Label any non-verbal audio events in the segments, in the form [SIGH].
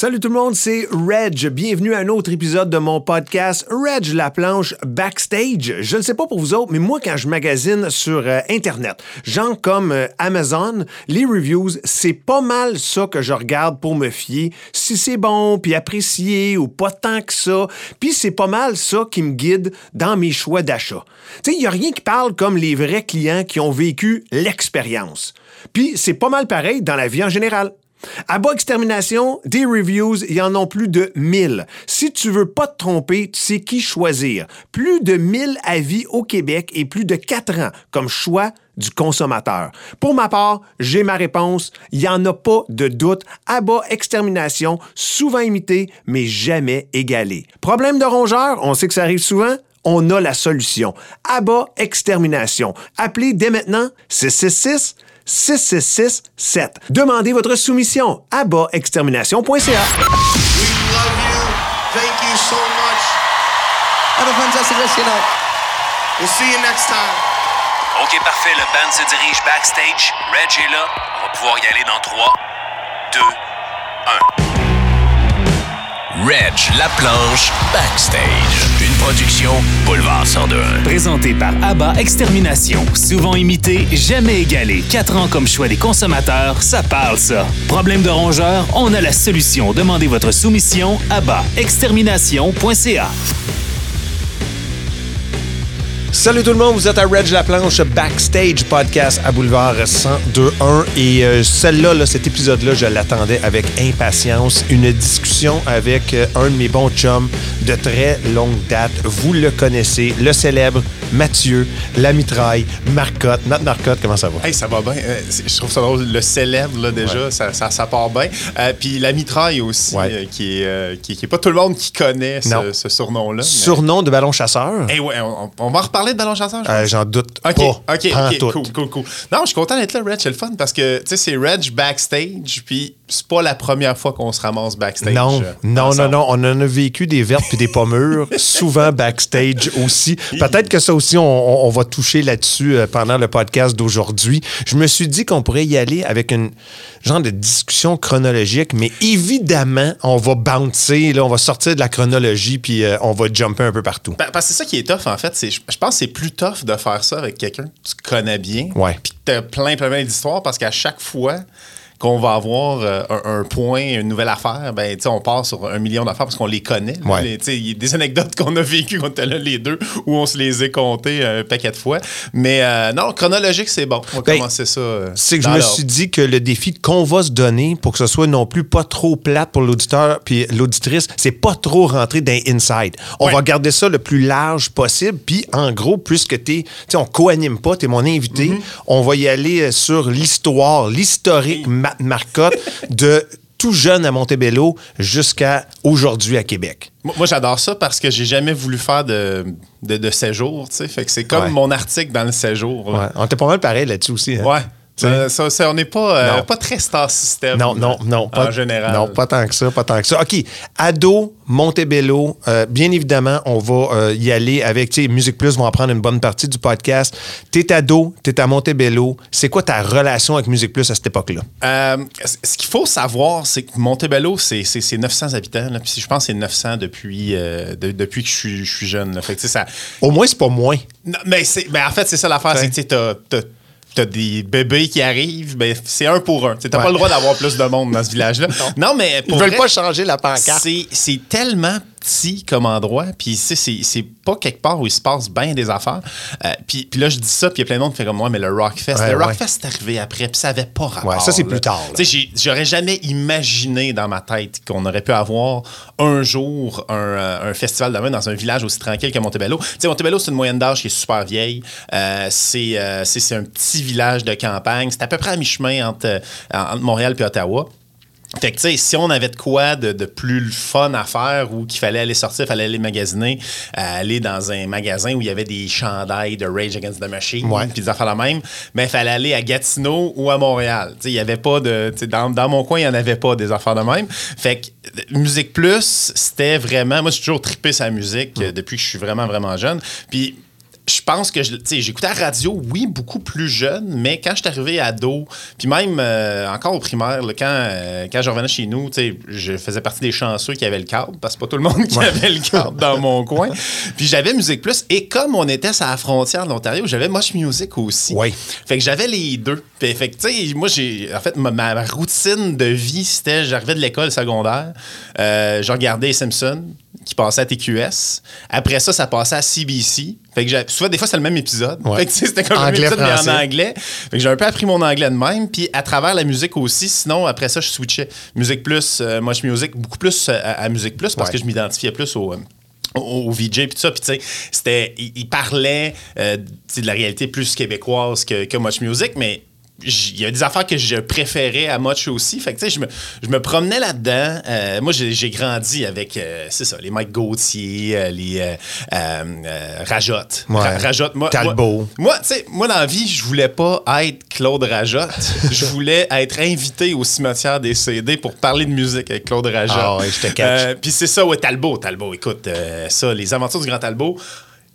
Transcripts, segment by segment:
Salut tout le monde, c'est Reg. Bienvenue à un autre épisode de mon podcast Reg la planche backstage. Je ne sais pas pour vous autres, mais moi quand je magasine sur euh, internet, gens comme euh, Amazon, les reviews, c'est pas mal ça que je regarde pour me fier si c'est bon puis apprécié ou pas tant que ça. Puis c'est pas mal ça qui me guide dans mes choix d'achat. Tu sais, il y a rien qui parle comme les vrais clients qui ont vécu l'expérience. Puis c'est pas mal pareil dans la vie en général. À bas extermination, des reviews, il y en a plus de 1000. Si tu veux pas te tromper, tu sais qui choisir. Plus de 1000 avis au Québec et plus de 4 ans comme choix du consommateur. Pour ma part, j'ai ma réponse. Il n'y en a pas de doute. À extermination, souvent imité, mais jamais égalé. Problème de rongeur, on sait que ça arrive souvent on a la solution. Abat Extermination. Appelez dès maintenant 666 6667. Demandez votre soumission à bas-extermination.ca. We love you. Thank you so much. Have a fantastic rest of your night. We'll see you next time. OK, parfait. Le band se dirige backstage. Reg est là. On va pouvoir y aller dans 3, 2, 1. Reg, la planche, backstage. Production Boulevard 102. Présenté par ABBA Extermination. Souvent imité, jamais égalé. Quatre ans comme choix des consommateurs, ça parle ça. Problème de rongeur, on a la solution. Demandez votre soumission à bas-extermination.ca. Salut tout le monde, vous êtes à Reg La Planche Backstage Podcast à Boulevard 1021 et euh, celle-là, là, cet épisode-là, je l'attendais avec impatience. Une discussion avec euh, un de mes bons chums de très longue date. Vous le connaissez, le célèbre Mathieu, la mitraille, Marcotte. Matt Marcotte, comment ça va? Hey, ça va bien. Euh, je trouve ça drôle. Le célèbre, là, déjà, Ouais. ça, ça, ça part bien. Euh, Puis la mitraille aussi, Ouais. euh, qui, est, euh, qui, qui est pas tout le monde qui connaît ce, ce surnom-là. mais- Surnom de ballon chasseur? Hey, ouais, on, on va en reparler de ballon chasseur. J'en doute OK, pas. OK, OK, cool, cool, cool. Non, je suis content d'être là, Reg, c'est le fun parce que, tu sais, c'est Reg backstage, puis c'est pas la première fois qu'on se ramasse backstage. Non, euh, non, non, ensemble. non. On en a vécu des vertes puis des pommures, [LAUGHS] souvent backstage aussi. Peut-être que ça aussi, on, va toucher là-dessus euh, pendant le podcast d'aujourd'hui. Je me suis dit qu'on pourrait y aller avec une genre de discussion chronologique, mais évidemment, on va bouncer, là, on va sortir de la chronologie puis euh, on va jumper un peu partout. Ben, parce que c'est ça qui est tough, en fait. c'est- je pense que c'est plus tough de faire ça avec quelqu'un que tu connais bien. Ouais. Puis que tu as plein, plein, plein d'histoires parce qu'à chaque fois qu'on va avoir euh, un, un point, une nouvelle affaire, ben, tu on part sur un million d'affaires parce qu'on les connaît. Ouais. Tu Il y a des anecdotes qu'on a vécues quand on était là les deux où on se les a comptées un paquet de fois. Mais euh, non, chronologique, c'est bon. On va Ben, commencer ça. euh, C'est que je me suis dit que le défi qu'on va se donner pour que ce soit non plus pas trop plate pour l'auditeur puis l'auditrice, c'est pas trop rentrer dans inside. On Ouais. va garder ça le plus large possible. Puis en gros, puisque t'es, tu sais, on co-anime pas, t'es mon invité, Mm-hmm. on va y aller euh, sur l'histoire, l'historique Matt Marcotte de tout jeune à Montebello jusqu'à aujourd'hui à Québec. Moi, j'adore ça parce que j'ai jamais voulu faire de, de, de séjour, tu sais. Fait que c'est comme Ouais. mon article dans le séjour. Ouais. On était pas mal pareil là-dessus aussi. hein? Ouais. Ça, ça- ça, on n'est pas, euh, Non. pas très star system. Non, non, non. En Pas, général. Non, pas tant que ça, pas tant que ça. OK. Ado, Montebello, euh, bien évidemment, on va euh, y aller avec, tu sais, Musique Plus vont en prendre une bonne partie du podcast. T'es ado, t'es à Montebello. C'est quoi ta relation avec Musique Plus à cette époque-là? Euh, ce qu'il faut savoir, c'est que Montebello, c'est c'est- c'est 900 habitants. là. Puis je pense que c'est 900 depuis, euh, de- depuis que je suis, je suis jeune. là. Fait que, tu sais, ça, Au moins, c'est pas moins. Non, mais, c'est- mais en fait, c'est ça l'affaire, c'est que tu t'as- des bébés qui arrivent, ben, c'est un pour un. T'as Ouais. pas le droit d'avoir plus de monde dans ce village-là. [LAUGHS] Non, mais pour Ils veulent vrai, pas changer la pancarte. C'est tellement petit comme endroit, puis c'est- pas quelque part où il se passe bien des affaires. Euh, puis, puis là, je dis ça, puis il y a plein de monde qui fait comme moi, mais le Rockfest, Ouais, le ouais. Rockfest est arrivé après, puis ça avait pas rapport. Ouais, ça, c'est plus tard, J'aurais jamais imaginé dans ma tête qu'on aurait pu avoir un jour un, euh, un festival de même dans un village aussi tranquille que Montebello. Tu sais, Montebello, c'est une moyenne d'âge qui est super vieille. Euh, c'est un petit village de campagne. C'est à peu près à mi-chemin entre, entre Montréal et Ottawa. Fait que, tu sais, si on avait de quoi de, de plus le fun à faire ou qu'il fallait aller sortir, il fallait aller magasiner, euh, aller dans un magasin où il y avait des chandails de Rage Against the Machine, puis des affaires la même, mais il fallait aller à Gatineau ou à Montréal. Tu sais, il y avait pas de. Dans, dans mon coin, il n'y en avait pas des affaires de même. Fait que Musique Plus, c'était vraiment. Moi, j'ai toujours trippé sa musique euh, depuis que je suis vraiment, vraiment jeune. Puis je pense que j'écoutais la radio, oui, beaucoup plus jeune, mais quand je suis arrivé ado, puis même euh, encore au primaire, là, quand, euh, quand je revenais chez nous, je faisais partie des chanceux qui avaient le câble, parce que pas tout le monde [LAUGHS] qui avait le câble dans mon coin. Puis j'avais Musique Plus, et comme on était sur la frontière de l'Ontario, j'avais Mosh Music aussi. Oui. Fait que j'avais les deux. Fait, fait que, tu sais, moi, j'ai. En fait, ma, ma routine de vie, c'était j'arrivais de l'école secondaire, euh, je regardais les Simpsons qui passaient à TQS. Après ça, ça passait à CBC. Fait que souvent, des fois, c'était le même épisode. Ouais. Fait que, c'était comme le même Anglais, épisode, mais en anglais. Fait que j'ai un peu appris mon anglais de même. Puis à travers la musique aussi, sinon, après ça, je switchais. Musique plus, euh, Mosh Music, beaucoup plus euh, à, à Musique plus parce Ouais. que je m'identifiais plus au. euh, au, au VJ puis tout ça puis tu sais c'était il, il parlait euh, de la réalité plus québécoise que, que Much Music mais il y a des affaires que je préférais à Much aussi fait que tu sais je me, je me promenais là-dedans Euh, moi j'ai grandi avec euh, c'est ça les Mike Gauthier euh, les Rajotte Ouais. Ra- Rajotte moi Talbot. moi, moi, tu sais, moi, dans la vie, je voulais pas être Claude Rajotte. [LAUGHS] je voulais être invité au cimetière des CD pour parler de musique avec Claude Rajotte. Ah ouais, je te catch. Puis c'est ça, ouais, Talbot. Talbot, écoute, ça, les aventures du Grand Talbot.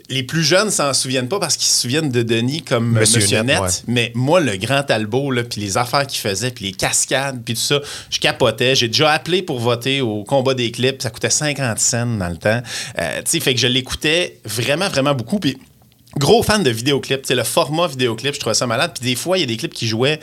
Les plus jeunes s'en souviennent pas parce qu'ils se souviennent de Denis comme Monsieur Monsieur, Net, Net. ouais. Mais moi, le grand Talbot, là, puis les affaires qu'il faisait, puis les cascades, puis tout ça, je capotais. J'ai déjà appelé pour voter au combat des clips. Ça coûtait 50 cents dans le temps. Euh, tu sais, fait que je l'écoutais vraiment, vraiment beaucoup. Puis gros fan de vidéoclips. Tu sais, le format vidéoclip, je trouvais ça malade. Puis des fois, il y a des clips qui jouaient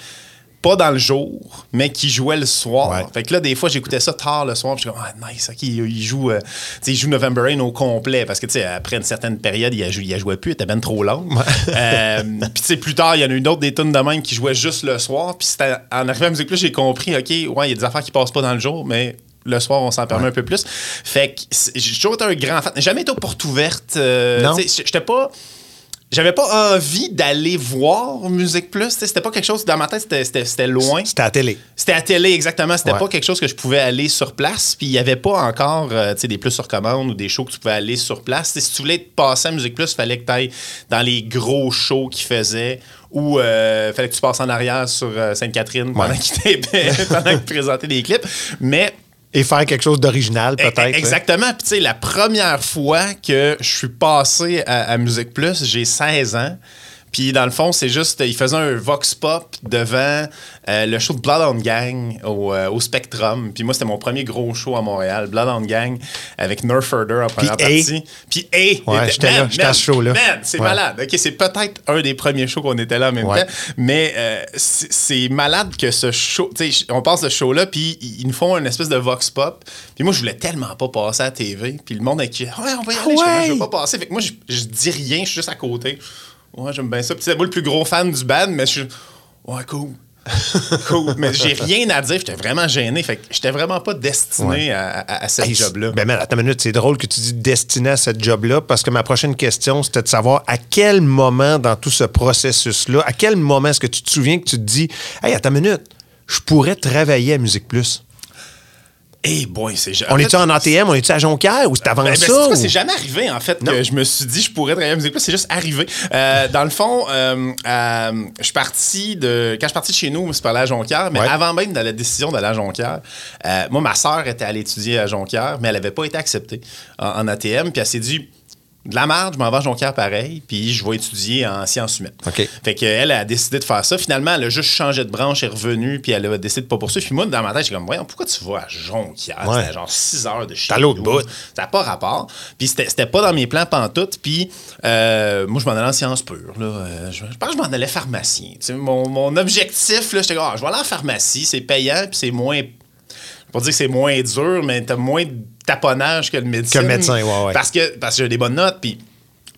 pas dans le jour, mais qui jouaient le soir. Ouais. Fait que là, des fois, j'écoutais ça tard le soir. Puis je suis comme, ah, nice, OK, il joue, euh, il joue November Rain au complet. Parce que, tu sais, après une certaine période, il, a jou- il a joué plus, il était ben trop long. Euh, puis, tu sais, plus tard, il y en a une autre des tunes de même qui jouait juste le soir. Puis, c'était- en arrivant à la musique, là, j'ai compris, OK, ouais, il y a des affaires qui passent pas dans le jour, mais le soir, on s'en permet un peu plus. Fait que j'ai toujours été un grand fan. Jamais été aux portes ouvertes. euh, Non. J'étais pas j'avais pas envie d'aller voir Musique Plus. C'était pas quelque chose, dans ma tête, c'était- c'était c'était loin. C'était à télé. C'était à télé, exactement. C'était Ouais. pas quelque chose que je pouvais aller sur place. Puis il y avait pas encore euh, des plus sur commande ou des shows que tu pouvais aller sur place. Si tu voulais te passer à Musique Plus, il fallait que tu ailles dans les gros shows qu'ils faisaient ou il fallait que tu passes en arrière sur euh, Sainte-Catherine pendant Ouais. qu'ils [LAUGHS] pendant qu'ils présentaient des clips. Mais Et faire quelque chose d'original, E- peut-être. Exactement. Puis, tu sais, la première fois que je suis passé à, à Musique Plus, j'ai 16 ans. Puis, dans le fond, c'est juste, il faisait un vox pop devant euh, le show de Bloodhound Gang au, euh, au Spectrum. Puis, moi, c'était mon premier gros show à Montréal, Bloodhound Gang, avec Nerfurder en première partie. Puis, A. Ouais, j'étais là, j'étais à ce show-là. Man, c'est Ouais. malade. OK, c'est peut-être un des premiers shows qu'on était là en même Ouais. temps. Mais euh, c'est malade que ce show. Tu sais, on passe ce show-là, puis ils nous font une espèce de vox pop. Puis moi, je voulais tellement pas passer à la TV. Puis le monde a qui Ouais, on va y aller. Je, je veux pas passer. Fait que moi, je, je dis rien, je suis juste à côté. Ouais, j'aime bien ça. Puis c'est moi le plus gros fan du band, mais je suis. Ouais, cool. [LAUGHS] cool. Mais j'ai rien à dire. J'étais vraiment gêné. Fait que j'étais vraiment pas destiné Ouais. à, à, à ce Hey, job-là. Ben, man, attends une minute, c'est drôle que tu dis destiné à ce job-là parce que ma prochaine question, c'était de savoir à quel moment dans tout ce processus-là, à quel moment est-ce que tu te souviens que tu te dis, hey, attends une minute, je pourrais travailler à Musique Plus? Eh boy, c'est On en est-tu en ATM, on est-tu à Jonquière ou c'est avant Ben, ben, ça? c'est quoi, ou- c'est jamais arrivé, en fait, Non. que je me suis dit je pourrais travailler à Musique Plus. C'est juste arrivé. Euh, dans le fond, euh, euh, je suis parti de. Quand je suis parti de chez nous, c'est par à Jonquière, mais Ouais. avant même de la décision d'aller à Jonquière, moi, ma sœur était allée étudier à Jonquière, mais elle n'avait pas été acceptée en, en ATM, puis elle s'est dit. De la merde, je m'en vais à Jonquière pareil, puis je vais étudier en sciences humaines. OK. Fait qu'elle a décidé de faire ça. Finalement, elle a juste changé de branche, elle est revenue, puis elle a décidé de pas poursuivre. Puis moi, dans ma tête, j'ai comme, voyons, pourquoi tu vas à Jonquière? Ouais. Genre 6 heures de C'est à l'autre bout. Ça n'a pas rapport. Puis c'était c'était pas dans mes plans pantoute. Puis euh, moi, je m'en allais en sciences pures. Là. Euh, je, je pense que je m'en allais pharmacien. Mon, mon objectif, là, j'étais comme, ah, je vais aller en pharmacie, c'est payant, puis c'est moins. Pas dire que c'est moins dur, mais t'as moins de taponnage que le médecin. Que le médecin, ouais, ouais. Parce que, parce que j'ai des bonnes notes, puis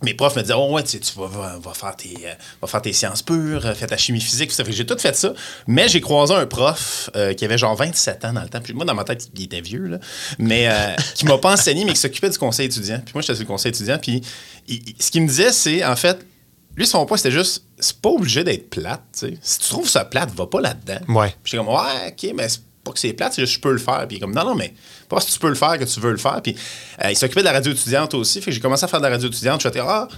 mes profs me disaient, oh ouais, tu, sais, tu vas, vas- vas faire tes, euh, vas faire tes sciences pures, euh, fais ta chimie physique, tout ça. Fait que j'ai tout fait ça. Mais j'ai croisé un prof euh, qui avait genre 27 ans dans le temps. Puis moi, dans ma tête, il était vieux, là. Mais euh, [LAUGHS] qui m'a pas enseigné, mais qui s'occupait du conseil étudiant. Puis moi, j'étais sur le conseil étudiant. Puis il- il- ce qu'il me disait, c'est, en fait, lui, son point, c'était juste, c'est pas obligé d'être plate, tu sais. Si tu trouves ça plate, va pas là-dedans. Ouais. Puis j'étais comme, ouais, OK, mais c'est pas que c'est plate, c'est juste je peux le faire. Puis il est comme, non, non, mais pas parce que tu peux le faire que tu veux le faire. Puis euh, il s'occupait de la radio étudiante aussi. Fait que j'ai commencé à faire de la radio étudiante. Je suis ah,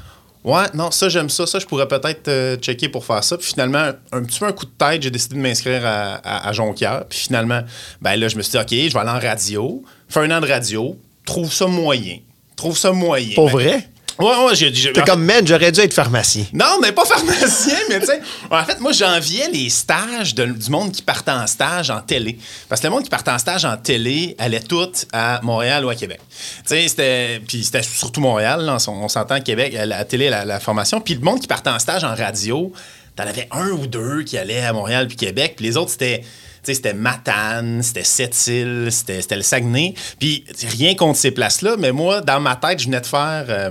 ouais, non, ça, j'aime ça. Ça, je pourrais peut-être euh, checker pour faire ça. Puis finalement, un petit peu un coup de tête, j'ai décidé de m'inscrire à, à, à Jonquière. Puis finalement, ben là, je me suis dit, OK, je vais aller en radio. Fais un an de radio. Trouve ça moyen. Trouve ça moyen. Pour Ben, vrai? Ouais, ouais, j'ai T'es comme, man, j'aurais dû être pharmacien. Non, mais pas pharmacien, mais tu sais. En fait, moi, j'enviais les stages de- du monde qui partait en stage en télé. Parce que le monde qui partait en stage en télé allait tout à Montréal ou à Québec. Tu sais, c'était. Puis c'était surtout Montréal, là, on, on s'entend Québec, à la télé, la, la formation. Puis le monde qui partait en stage en radio, t'en avais un ou deux qui allaient à Montréal puis Québec. Puis les autres, c'était. Tu sais, c'était Matane, c'était Sept-Îles, c'était c'était le Saguenay. Puis rien contre ces places-là, mais moi, dans ma tête, je venais de faire. euh,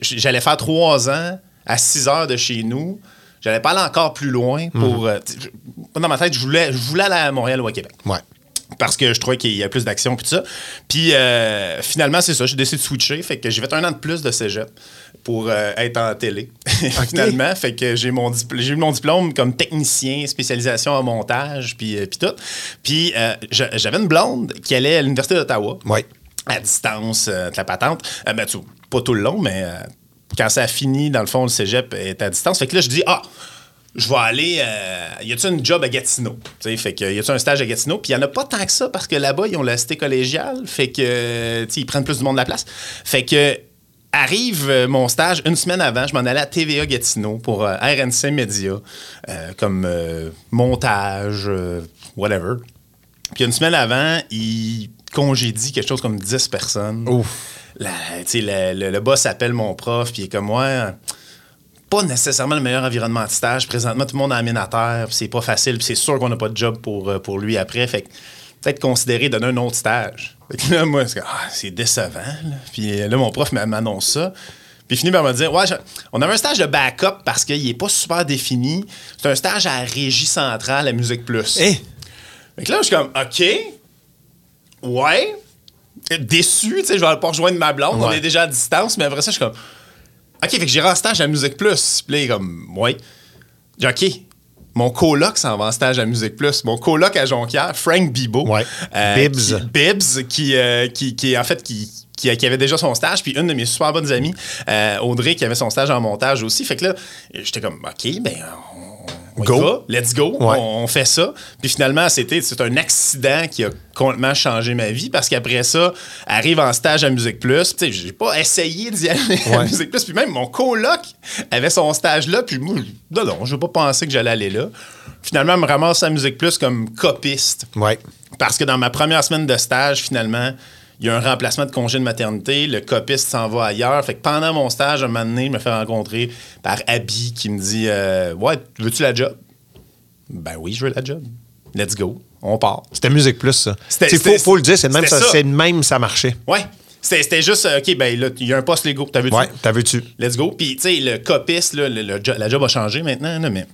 j'allais faire trois ans à 6 heures de chez nous. J'allais pas aller encore plus loin pour. euh, sais, je- dans ma tête, je voulais, je voulais aller à Montréal ou à Québec. Ouais. Parce que je trouvais qu'il y a plus d'action puis tout ça. Puis euh, finalement, c'est ça. J'ai décidé de switcher. Fait que j'ai fait un an de plus de cégep pour euh, être en télé. [LAUGHS] finalement, fait que j'ai mon j'ai eu mon diplôme comme technicien, spécialisation en montage puis, euh, puis tout. Puis euh, j'a- j'avais une blonde qui allait à l'Université d'Ottawa Ouais. À distance, euh, de la patente. Euh, ben, pas tout le long, mais euh, quand ça a fini, dans le fond, le cégep est à distance. Fait que là, je dis, ah, je vais aller. euh, y a-tu une job à Gatineau? Fait que y a-tu un stage à Gatineau? Puis il y en a pas tant que ça parce que là-bas, ils ont la cité collégiale. Fait que, euh, ils prennent plus du monde de la place. Fait que. Arrive euh, mon stage une semaine avant, je m'en allais à TVA Gatineau pour euh, RNC Media, euh, comme euh, montage, euh, whatever. Puis une semaine avant, il congédie quelque chose comme 10 personnes. La- le, boss appelle mon prof, puis il est comme moi. Pas nécessairement le meilleur environnement de stage. Présentement, tout le monde est aménateur, puis c'est pas facile, puis c'est sûr qu'on n'a pas de job pour, euh, pour lui après. Fait que peut-être considérer donner un autre stage. Fait que là, moi, c'est ah, décevant. là. Puis euh, là, mon prof m'a- m'annonce ça. Puis il finit par me dire, ouais, je- on avait un stage de backup parce qu'il est pas super défini. C'est un stage à la Régie Centrale à Musique Plus. Eh, Fait que là, je suis comme, OK, ouais, déçu, tu sais, je vais pas rejoindre ma blonde, on est déjà à distance, mais après ça, je suis comme, OK, fait que j'irai en stage à Musique Plus. Puis là, il est comme, ouais. J'ai OK, mon coloc s'en va en stage à Musique Plus. Mon coloc à Jonquière, Frank Bibo. Ouais. Bibbs. qui- Bibbs, qui, euh, qui, qui, en fait, qui, qui, qui avait déjà son stage, puis une de mes super bonnes amies, euh, Audrey, qui avait son stage en montage aussi. Fait que là, j'étais comme, OK, ben, on, on y Go. va, let's go, Ouais. on, on fait ça. Puis finalement, c'était c'est un accident qui a complètement changé ma vie parce qu'après ça, arrive en stage à Musique Plus. Tu sais, j'ai pas essayé d'y aller à. Musique Plus. Puis même mon coloc avait son stage là. Puis moi, non, non, je pas pensé que j'allais aller là. Finalement, je me ramasse à Musique Plus comme copiste. ouais. Parce que dans ma première semaine de stage, finalement, il y a un remplacement de congé de maternité. Le copiste s'en va ailleurs. Fait que pendant mon stage, un moment donné, je me fais rencontrer par Abby qui me dit euh, Ouais, veux-tu la job? Ben oui, je veux la job. Let's go. On part. C'était Musique Plus, ça. Il faut, le dire, c'est même ça, ça. même ça marchait. Ouais. C'était juste, euh, OK, ben là, il y a un poste Lego. T'as vu Ouais, t'as vu-tu? Let's go. Puis, tu sais, le copiste, là, le- la job a changé maintenant, là, mais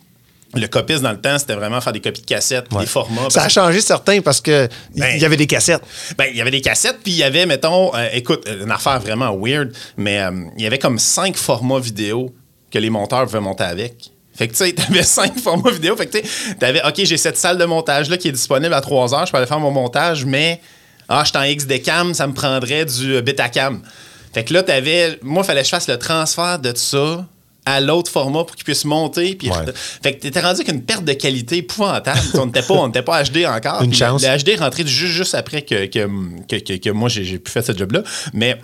le copiste, dans le temps, c'était vraiment faire des copies de cassettes, des formats. Ça a changé certains parce que il Ben- y avait des cassettes. Ben, il y avait des cassettes, puis il y avait, mettons, euh, écoute, une affaire vraiment weird, mais euh, il y avait comme cinq formats vidéo que les monteurs pouvaient monter avec. Fait que, tu sais, [LAUGHS] t'avais cinq formats vidéo. Fait que, tu sais, t'avais, OK, j'ai cette salle de montage-là qui est disponible à 3 heures, je peux aller faire mon montage, mais, ah, je suis en XD-cam, ça me prendrait du euh, Betacam. Fait que là, t'avais, moi, il fallait que je fasse le transfert de ça à l'autre format pour qu'il puisse monter. Puis, Ouais. Fait que t'étais rendu avec une perte de qualité épouvantable. on n'était pas, on pas HD encore. Une chance. le HD est rentré juste, juste après que, que, que, que- moi, j'ai j'ai pu faire ce job-là. Mais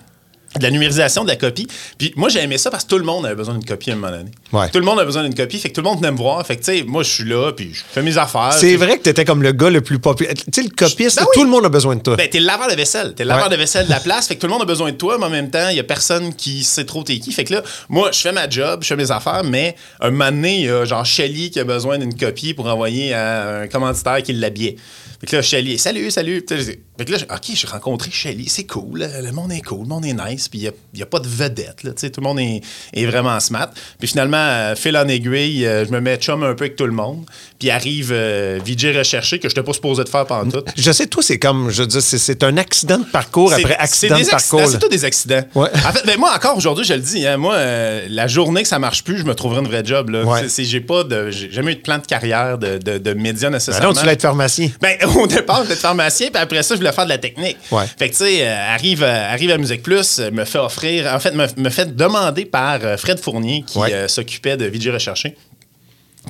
de la numérisation de la copie. Puis moi, j'ai aimé ça parce que tout le monde avait besoin d'une copie à un moment donné. Ouais. Tout le monde a besoin d'une copie. Fait que tout le monde venait me voir. Fait que, tu sais, moi, je suis là, puis je fais mes affaires. C'est vrai que t'étais comme le gars le plus populaire. Tu sais, le copiste, Ben oui. tout le monde a besoin de toi. Ben, t'es le laveur de vaisselle. T'es le laveur Ouais. de vaisselle de la place. Fait que tout le monde a besoin de toi, mais en même temps, il y a personne qui sait trop t'es qui. Fait que là, moi, je fais ma job, je fais mes affaires, mais un moment donné, il y a genre Shelly qui a besoin d'une copie pour envoyer à un commanditaire qui l'habillait. Fait que là, Shelly, salut, salut. Tu sais, Fait que là, j'ai- OK, j'ai rencontré Shelly, c'est cool. Le monde est cool, le monde est nice, puis il n'y a, pas de vedette. Là, tout le monde est, est vraiment smart. Puis finalement, euh, fil en aiguille, euh, je me mets chum un peu avec tout le monde. Puis arrive euh, VJ recherché que je n'étais pas supposé de faire pendant tout. Je sais, toi, c'est comme, je veux dire, c'est- un accident de parcours après accident c'est de des parcours. C'est tout des accidents. Ouais. En fait, ben, moi, encore aujourd'hui, je le dis, hein, moi, euh, la journée que ça marche plus, je me trouverai une vraie job. Là. Ouais. J'ai pas de, j'ai jamais eu de plan de carrière de, de, de médias Ben nécessairement. non, tu voulais être pharmacien. Ben, [LAUGHS] au départ, je voulais être pharmacien, puis après ça, je voulais faire de la technique. Ouais. Fait que, tu sais, euh, arrive, euh, arrive à Musique Plus, euh, me fait offrir, en fait, me, me fait demander par Fred Fournier, qui Ouais. s'occupait de VJ Recherché,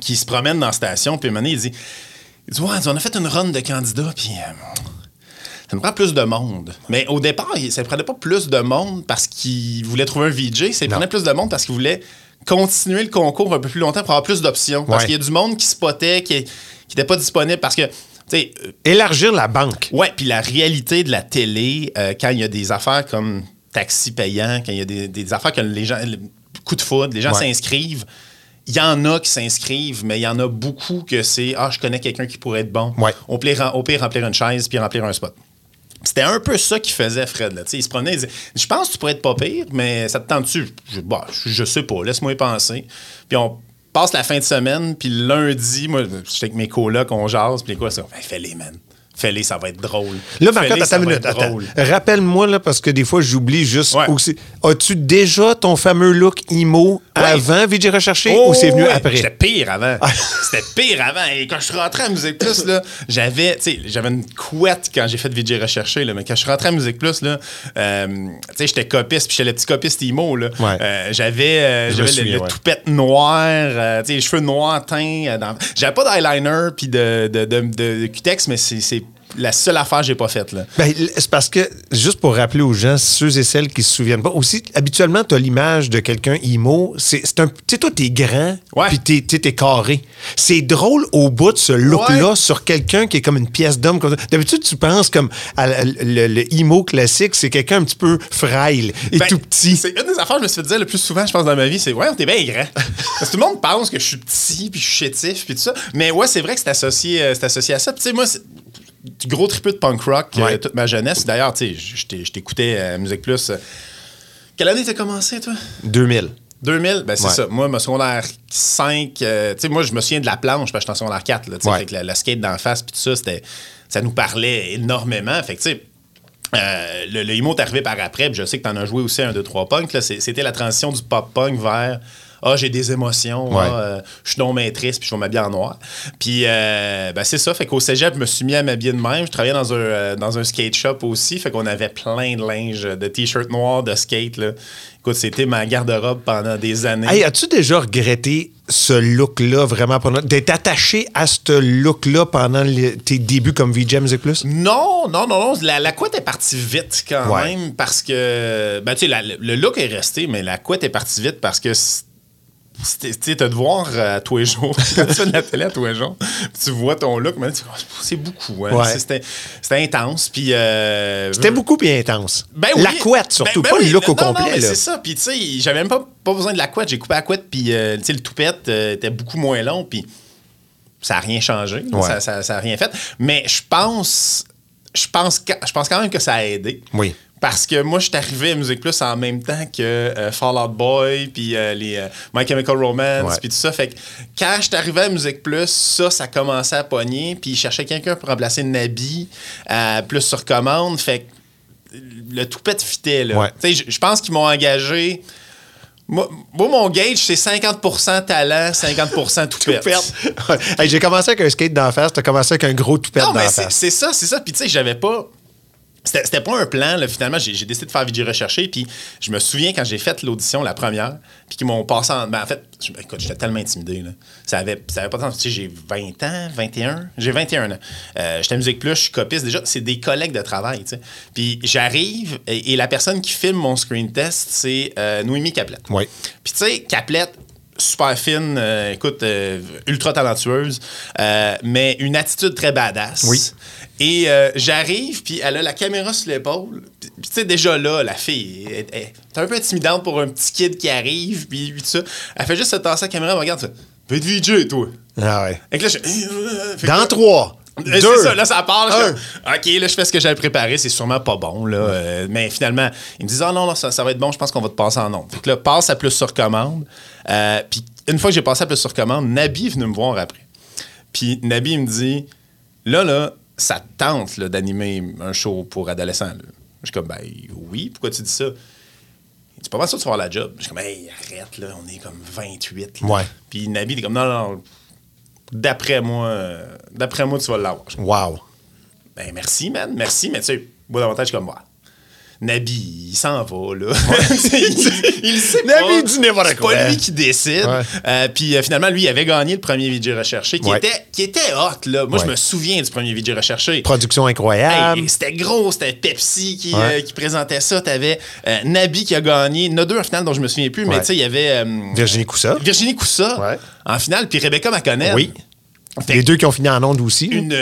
qui se promène dans la station, puis il dit, il dit Ouais, on a fait une run de candidats, puis. ça nous prend plus de monde. Mais au départ, ça ne prenait pas plus de monde parce qu'il voulait trouver un VJ, ça prenait plus de monde parce qu'il voulait continuer le concours un peu plus longtemps pour avoir plus d'options. Parce Ouais. qu'il y a du monde qui spotait, qui n'était pas disponible parce que, euh, Élargir la banque. Ouais, puis la réalité de la télé, euh, quand il y a des affaires comme taxi payant, quand il y a des, des affaires que les gens, le coup de foudre, les gens Ouais. s'inscrivent. Il y en a qui s'inscrivent, mais il y en a beaucoup que c'est Ah, je connais quelqu'un qui pourrait être bon. Ouais. Au, pire, au pire, remplir une chaise puis remplir un spot. C'était un peu ça qu'il faisait, Fred. Là. Il se prenait, il disait Je pense que tu pourrais être pas pire, mais ça te tente-tu je, bah, je, je sais pas, laisse-moi y penser. Puis on passe la fin de semaine, puis lundi, moi, j'étais avec mes colocs, on jase, puis quoi, ça Ben, Fais-les, man. Fais-les, ça va être drôle. Là, ça attends une minute. Rappelle-moi, là, parce que des fois, j'oublie juste Ouais. aussi. As-tu déjà ton fameux look emo avant VJ Recherché ou c'est venu Oh, ouais. après? J'étais pire avant. [LAUGHS] C'était pire avant. Et quand je suis rentré à Musique Plus, là, j'avais, j'avais une couette quand j'ai fait VJ Recherché, là, mais quand je suis rentré à Musique Plus, là, euh, j'étais copiste, puis j'étais le petit copiste là. Ouais. Euh, j'avais euh, j'avais le, toupette noir, tu sais, les cheveux noirs teints. dans- J'avais pas d'eyeliner puis de, de, de, de- cutex, mais c'est c'est la seule affaire que j'ai pas faite, là. Ben, c'est parce que, juste pour rappeler aux gens, ceux et celles qui se souviennent pas, aussi, habituellement, tu as l'image de quelqu'un emo. C'est un. Tu sais, toi, t'es grand, Ouais. puis t'es- t'es t'es carré. C'est drôle au bout de ce look-là Ouais. sur quelqu'un qui est comme une pièce d'homme. D'habitude, tu penses comme à la- le, le emo classique, c'est quelqu'un un petit peu frêle et Ben, tout petit. C'est une des affaires que je me suis fait dire le plus souvent, je pense, dans ma vie, c'est Ouais, t'es bien grand. [LAUGHS] Parce que tout le monde pense que je suis petit, puis je suis chétif, puis tout ça. Mais ouais, c'est vrai que c'est associé, euh, c'est associé à ça. Tu sais, moi, gros tripeux de punk rock euh, Ouais. toute ma jeunesse. D'ailleurs, tu sais, je t'ai- je t'écoutais à Musique Plus. euh, Quelle année t'as commencé, toi? 2000. 2000, ben c'est Ouais. ça. Moi, mon secondaire 5, euh, tu sais, moi, je me souviens de la planche, parce que j'étais en secondaire 4, là, Ouais. fait que skate d'en face, puis tout ça, c'était, ça nous parlait énormément. Fait que, tu sais, euh, le, le emo est arrivé par après, puis je sais que t'en as joué aussi un, deux, trois punk. C'était la transition du pop-punk vers Ah, j'ai des émotions, Ouais. ah, euh, je suis non maîtresse, puis je vais m'habiller en noir. Puis, euh, ben, c'est ça. Fait qu'au cégep, je me suis mis à m'habiller de même. Je travaillais dans un, euh, dans un skate shop aussi. Fait qu'on avait plein de linge, de t-shirts noirs, de skate. Là. Écoute, c'était ma garde-robe pendant des années. Hey, as-tu déjà regretté ce look-là vraiment pendant- d'être attaché à ce look-là pendant les- tes débuts comme VJ Music Plus? Non, non, non, non. La, la couette est partie vite quand Ouais. même parce que. Ben, tu sais, le look est resté, mais la couette est partie vite parce que. c'est- Tu sais, t'as de voir euh, à tous les jours. Quand tu fais de la télé à tous les jours, puis tu vois ton look, mais tu Oh, c'est beaucoup. hein. Ouais. C'était intense. Puis. euh, C'était beaucoup bien intense. ben oui. La couette, surtout, Ben- ben pas oui. le look au Non, complet. c'est ça. Puis, tu sais, j'avais même pas, pas besoin de la couette. J'ai coupé la couette, puis, euh, tu sais, le toupette euh, était beaucoup moins long, puis ça n'a rien changé. Ouais. Ça, ça, ça a rien fait. Mais je pense, je pense, je pense quand même que ça a aidé. Oui. Parce que moi, je suis arrivé à Musique Plus en même temps que euh, Fall Out Boy, puis euh, les euh, My Chemical Romance, puis tout ça. Fait que quand je suis arrivé à Musique Plus, ça, ça commençait à pogner, puis je cherchais quelqu'un pour remplacer Nabi, euh, plus sur commande. Fait que le toupette fitait, là. Ouais. Je- pense qu'ils m'ont engagé. Moi, moi, mon gauge, c'est 50% talent, 50 [LAUGHS] toupette. Ouais. Hey, J'ai commencé avec un skate d'en face, t'as commencé avec un gros toupette Non, d'en mais c'est face. c'est ça, c'est ça. Puis tu sais, j'avais pas. C'était pas un plan, là. Finalement, j'ai décidé de faire VJ Recherché. Puis je me souviens quand j'ai fait l'audition, la première, puis qu'ils m'ont passé en. Ben, en fait, je- écoute, j'étais tellement intimidé, là. Ça avait, ça avait pas de temps. Tu sais, j'ai 20 ans, 21. J'ai 21 ans. Euh, j'étais à Musique Plus, je suis copiste. Déjà, c'est des collègues de travail, tu sais. Puis j'arrive, et, et la personne qui filme mon screen test, c'est euh, Noémie Caplette. Oui. Puis tu sais, Caplette, super fine, euh, écoute, euh, ultra talentueuse, euh, mais une attitude très badass. Oui. Et j'arrive, puis elle a la caméra sur l'épaule. Puis tu sais, déjà là, la fille, elle, elle- est un peu intimidante pour un petit kid qui arrive, puis tout ça. Elle fait juste se tasser la caméra, elle me regarde, fait Fais de VJ, toi. Ah ouais. Et que là, je Dans trois. Euh, Deux. C'est ça, là, ça part. Là, je OK, là, je fais ce que j'avais préparé. C'est sûrement pas bon, là. euh, mais finalement, ils me disent, ah non, non, ça, ça va être bon, je pense qu'on va te passer en ondes. Fait que là, passe à plus sur commande. Euh, Puis une fois que j'ai passé à plus sur commande, Nabi est venu me voir après. Puis Nabi, il me dit, là, là, ça te tente d'animer un show pour adolescents. là. Je suis comme, ben oui, pourquoi tu dis ça? Il dit, pas mal sûr que tu vas avoir la job. Je suis comme, hey, arrête, là, on est comme 28. là. Ouais. Puis Nabi, il est comme, non, non, non, d'après moi, euh, d'après moi, tu vas l'avoir. Wow. ben merci, man, merci, mais tu sais, moi, suis comme, ouais. Nabi, il s'en va, là. il, [LAUGHS] il sait Nabi pas. dit n'importe C'est pas lui qui décide. Euh, puis euh, finalement, lui, il avait gagné le premier VJ recherché, qui, Ouais. était, qui était hot, là. Moi, Ouais. je me souviens du premier VJ recherché. Production incroyable. Hey, c'était gros, c'était Pepsi qui, Ouais. euh, qui présentait ça. T'avais Nabi qui a gagné. Il y en a deux en finale dont je me souviens plus, mais tu sais, il y avait Virginie Coussa. Virginie Coussa en finale, puis Rebecca McConnell. Oui. Fait Les deux qui ont fini en onde aussi. une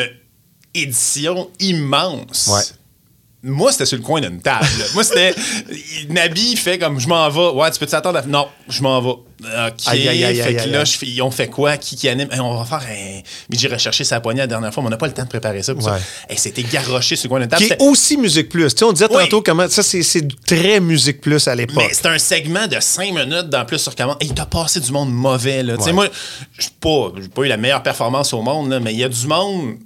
édition immense. Moi, c'était sur le coin d'une table. Moi, c'était. Nabi fait comme je m'en vais. Ouais, tu peux t'attendre à. Non, je m'en vais. OK. Aïe, aïe, aïe, fait aïe, que aïe, là, je fais- ils ont fait quoi? Qui qui anime? Hey, on va faire un. Mais j'ai recherché sa poignée la dernière fois, mais on n'a pas le temps de préparer ça. pour ça. Ouais. Hey, c'était garoché sur le coin d'une table. Qui est aussi Musique Plus. Tu sais, on disait Oui. tantôt comment ça, c'est c'est très Musique Plus à l'époque. Mais c'est un segment de 5 minutes dans Plus sur commande. Et il t'a passé du monde mauvais. Là. Tu sais. Moi, j'ai pas, j'ai pas eu la meilleure performance au monde, là, mais il y a du monde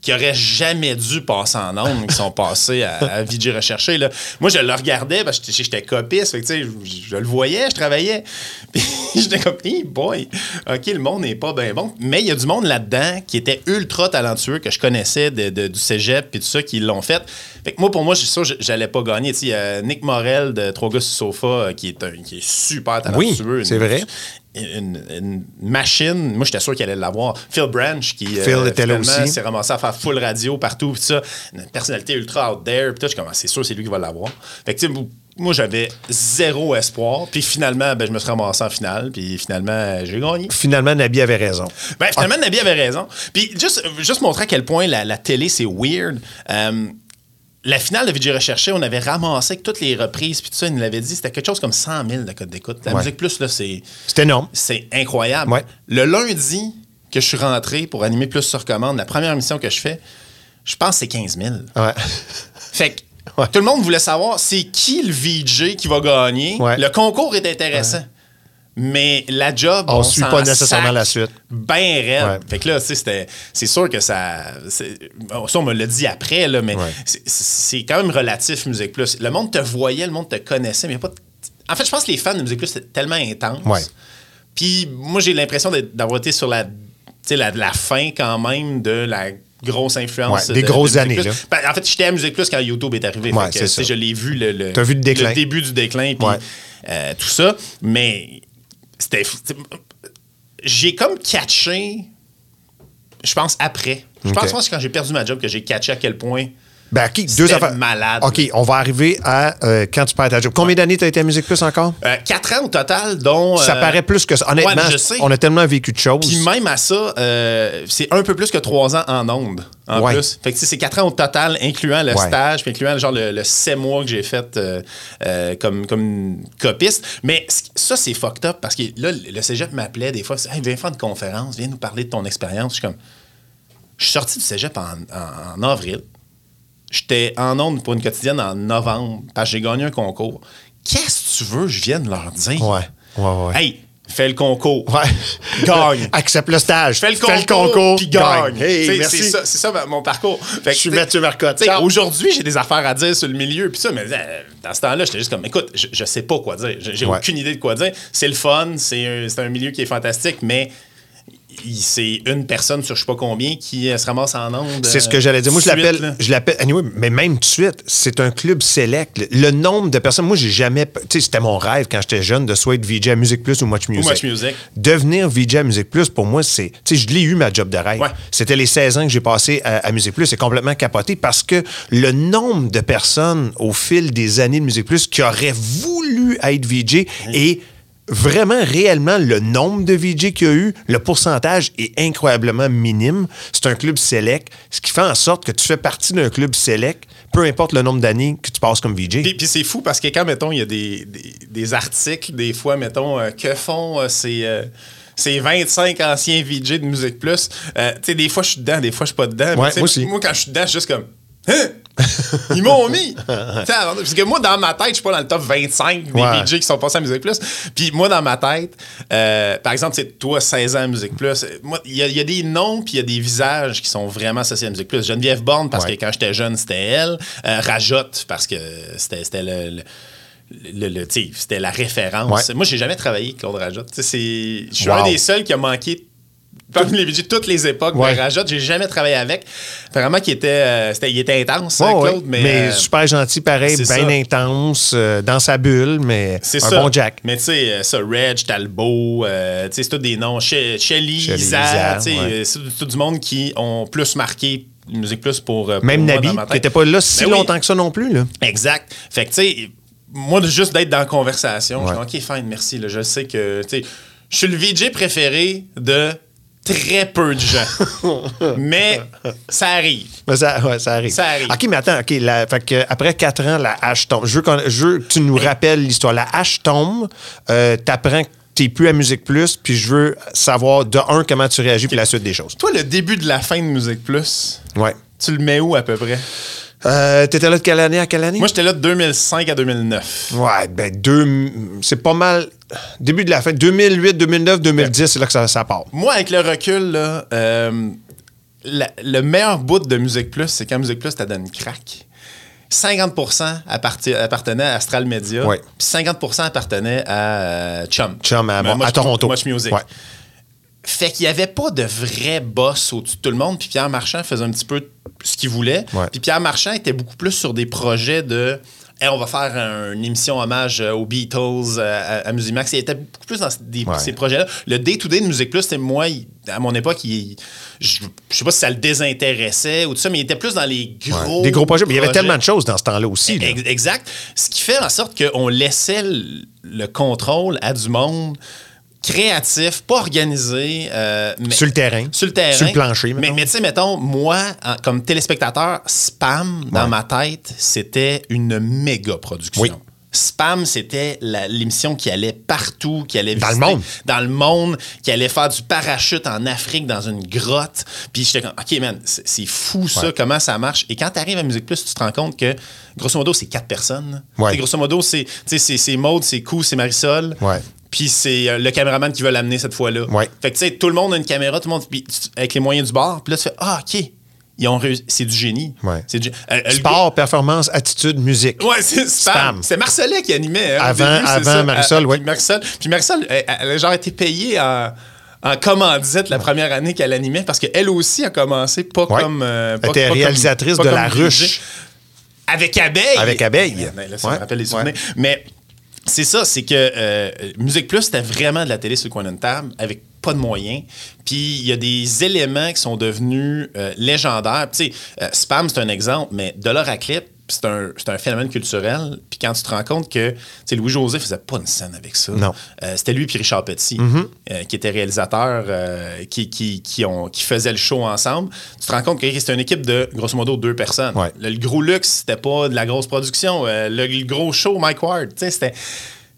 qui aurait jamais dû passer en ondes, qui sont passés à, à VJ Recherché. Là. Moi, je le regardais parce que j'étais- copiste. Fait que, je, je le voyais, je travaillais. [LAUGHS] Puis j'étais comme, hey boy, OK, le monde n'est pas bien bon. Mais il y a du monde là-dedans qui était ultra talentueux, que je connaissais de- de- du cégep puis tout ça, qui l'ont fait. Fait que moi, pour moi, je suis sûr j'allais pas gagner. Tu sais, il y a Nick Morel de Trois gars sur le sofa, euh, qui est, un- qui est super Oui, talentueux. c'est Une- vrai. Une, une machine. Moi, j'étais sûr qu'il allait l'avoir. Phil Branch, qui euh, Phil était là finalement, aussi. s'est ramassé à faire full radio partout, pis ça. Une personnalité ultra out there, tout. Je comme, ah, c'est sûr, c'est lui qui va l'avoir. Fait que, tu sais, moi, j'avais zéro espoir. Puis finalement, ben, je me suis ramassé en finale. Puis finalement, j'ai gagné. Finalement, Nabi avait raison. Ben, finalement, Nabi avait raison. Puis juste, juste montrer à quel point la, la télé, c'est weird. Euh, la finale de Vidéo Recherché, on avait ramassé avec toutes les reprises, puis tout ça, il nous l'avait dit, c'était quelque chose comme 100 000 de code d'écoute. La Ouais. musique plus, là, c'est C'était énorme. c'est incroyable. Ouais. Le lundi que je suis rentré pour animer plus sur commande, la première émission que je fais, je pense que c'est 15 000. Ouais. [LAUGHS] Fait que tout le monde voulait savoir c'est qui le VJ qui va gagner? Le concours est intéressant. Mais la job, On suit s'en pas nécessairement la suite. Ben raide. Ouais. Fait que là, c'était- c'est sûr que ça. Ça, on me l'a dit après, là, mais Ouais. c'est- quand même relatif, Musique Plus. Le monde te voyait, le monde te connaissait, mais y a pas. de- En fait, je pense que les fans de Musique Plus, c'est tellement intense. Ouais. Puis moi, j'ai l'impression d'avoir été sur la, la, la fin quand même de la grosse influence. Ouais, des de- grosses de années. Ben, en fait, j'étais à Musique Plus quand YouTube est arrivé. Ouais, Fait que, c'est tu sais, ça. Je l'ai vu, le, le, T'as vu le déclin. début du déclin, puis euh, tout ça. Mais c'était... J'ai comme catché, je pense, après. Je pense, que quand j'ai perdu ma job, que j'ai catché à quel point... Ben, OK, deux affaires. malade. OK, on va arriver à euh, quand tu perds ta job. Combien d'années tu as été à Musique Plus encore? Euh, quatre ans au total, dont... ça euh, paraît plus que ça. Honnêtement, ouais, je sais. on a tellement vécu de choses. Puis même à ça, c'est un peu plus que trois ans en ondes, en Ouais. plus. Fait que c'est quatre ans au total, incluant le stage, puis incluant genre le, le sept mois que j'ai fait comme, comme copiste. Mais ça, c'est fucked up parce que là, le cégep m'appelait des fois. Hey, viens faire une conférence, viens nous parler de ton expérience. Je suis comme. Je suis sorti du cégep en, en- en avril. J'étais en ondes pour une quotidienne en novembre parce que j'ai gagné un concours. Qu'est-ce que tu veux que je vienne leur dire? Ouais, ouais, ouais. Hey, fais le concours. Ouais. Gagne. [LAUGHS] Accepte le stage. Fais le concours, puis gagne. Hey, C'est- merci. C'est ça, c'est ça ma- mon parcours. Fait que, Je suis Mathieu Marcotte. Aujourd'hui, j'ai des affaires à dire sur le milieu, puis ça, mais euh, dans ce temps-là, j'étais juste comme, écoute, je, je sais pas quoi dire. J'ai Ouais. aucune idée de quoi dire. C'est le fun, c'est un, milieu qui est fantastique, mais c'est une personne sur je sais pas combien qui euh, se ramasse en onde. C'est ce euh, que j'allais dire. Moi, je suite, je l'appelle, anyway, mais même tout de suite, c'est un club select. Le, nombre de personnes, moi, j'ai jamais, tu sais, c'était mon rêve quand j'étais jeune de soit être VJ à Musique Plus ou Much Music. Much Music. Devenir VJ à Musique Plus, pour moi, c'est, tu sais, je l'ai eu ma job de rêve. Ouais. C'était les 16 ans que j'ai passé à, à Musique Plus. C'est complètement capoté parce que le nombre de personnes au fil des années de Musique Plus qui auraient voulu être VJ et vraiment, réellement, le nombre de VJ qu'il y a eu, le pourcentage est incroyablement minime. C'est un club select, ce qui fait en sorte que tu fais partie d'un club select, peu importe le nombre d'années que tu passes comme VJ. Puis, puis c'est fou parce que quand, mettons, il y a des, des, des articles, des fois, mettons, euh, que font euh, ces, euh, ces 25 anciens VJ de Musique Plus. Euh, tu sais, des fois, je suis dedans, des fois, je suis pas dedans. Ouais, moi aussi. Moi, quand je suis dedans, je suis juste comme. Hein? [LAUGHS] Ils m'ont mis! Parce que moi, dans ma tête, je suis pas dans le top 25 des Ouais. Qui sont passés à Musique Plus. Puis moi, dans ma tête, euh, par exemple, c'est toi, 16 ans à Musique Plus. Moi, il y, a- il y a des noms puis il y a des visages qui sont vraiment associés à Musique Plus. Geneviève Borne, parce Ouais. que quand j'étais jeune, c'était elle. Euh, Rajotte, parce que c'était le. le- le- c'était la référence. Ouais. Moi, j'ai jamais travaillé avec Claude Rajotte. Je suis Wow. un des seuls qui a manqué parmi les VJ de toutes les époques Ouais. de Rajot. J'ai jamais travaillé avec. Vraiment qu'il était, euh, il était intense, hein, ouais. Claude, mais, mais euh, super gentil, pareil, bien intense, euh, dans sa bulle, mais c'est un ça. bon Jack. Mais tu sais, ça, Reg, Talbot, tu sais, c'est tous des noms. She- Shelly, ouais. c'est tout du monde qui ont plus marqué la musique plus pour, pour Même moi Nabi, qui n'était pas là si Ben oui. longtemps que ça non plus. Là. Exact. Fait que, tu sais, moi, juste d'être dans la conversation, je dis, OK, fine, merci. là, je sais que, tu sais, je suis le VJ préféré de très peu de gens. [LAUGHS] mais ça arrive. Mais ça, ouais, ça arrive. Ça arrive. OK, mais attends, OK. la- fait que après quatre ans, la hache tombe. Je veux, je veux que tu nous rappelles l'histoire. La hache tombe, euh, t'apprends que t'es plus à Musique Plus, puis je veux savoir, de un, comment tu réagis, puis la suite des choses. Toi, le début de la fin de Musique Plus, Ouais. tu le mets où à peu près? Euh, T'étais là de quelle année à quelle année? Moi, j'étais là de 2005 à 2009. Ouais, ben, deux, c'est pas mal. Début de la fin. 2008, 2009, 2010, c'est là que ça, ça part. Moi, avec le recul, là, euh, la- le meilleur bout de Musique Plus, c'est quand Musique Plus t'a donné une craque. 50 apparti- appartenait à Astral Media, puis 50% appartenait à euh, Chum. Chum à- à Toronto. Much Music. Ouais. Fait qu'il n'y avait pas de vrai boss au-dessus de tout le monde. Puis Pierre Marchand faisait un petit peu ce qu'il voulait. Puis Pierre Marchand était beaucoup plus sur des projets de Hey, on va faire un- une émission hommage euh, aux Beatles, euh, à, à Musimax. Il était beaucoup plus dans des- Ouais. ces projets-là. Le day-to-day de Musique Plus, c'était moi, à mon époque, il- je, je sais pas si ça le désintéressait ou tout ça, mais il était plus dans les gros. Des gros projets. Mais il y avait tellement de choses dans ce temps-là aussi. là. Exact. Ce qui fait en sorte qu'on laissait le, le contrôle à du monde créatif, pas organisé. euh, mais- Sur le terrain. Sur le terrain. Sur le plancher, Mais, mettons. mais tu sais, mettons, moi, en- comme téléspectateur, Spam, dans Ouais. ma tête, c'était une méga production. Oui. Spam, c'était l'émission qui allait partout, qui allait Dans le visiter- monde. dans le monde, qui allait faire du parachute en Afrique dans une grotte. Puis j'étais comme, OK, man, c'est fou ça, Ouais. comment ça marche. Et quand tu arrives à Musique Plus, tu te rends compte que, grosso modo, c'est quatre personnes. Ouais. Grosso modo, c'est- c'est Maude, c'est Cou, c'est Marisol. Ouais. Puis c'est euh, le caméraman qui veut l'amener cette fois-là. Ouais. Fait que tu sais, tout le monde a une caméra, tout le monde, avec les moyens du bord. Puis là, tu fais, ah, OK. Ils ont réussi. C'est du génie. Ouais. C'est du- euh, euh, Sport, performance, attitude, musique. Ouais, c'est Spam. C'est Marcelet qui animait. hein, Avant- début, avant. Marisol, Euh, ouais. Puis Marisol, puis Marisol, elle, elle a genre été payée en, en commandite la première année qu'elle animait parce qu'elle aussi a commencé pas Ouais. comme. euh, Elle était pas comme- réalisatrice pas de La. Ruche. Avec Abeille. Avec Abeille. Ouais, là, ça me rappelle les souvenirs. Mais c'est ça, c'est que euh, Musique Plus, c'était vraiment de la télé sur le coin d'une table avec pas de moyens. Puis il y a des éléments qui sont devenus euh, légendaires. Tu sais, euh, Spam, c'est un exemple, mais Dollar à clip, c'est un, un phénomène culturel. Puis quand tu te rends compte que Louis-José faisait pas une scène avec ça. Non. Euh, c'était lui et Richard Petit, euh, qui étaient réalisateurs, euh, qui, qui, qui, ont, qui faisaient le show ensemble. Tu te rends compte que c'était une équipe de, grosso modo, deux personnes. Ouais. Le, le gros luxe, c'était pas de la grosse production. Le, le gros show, Mike Ward, c'était,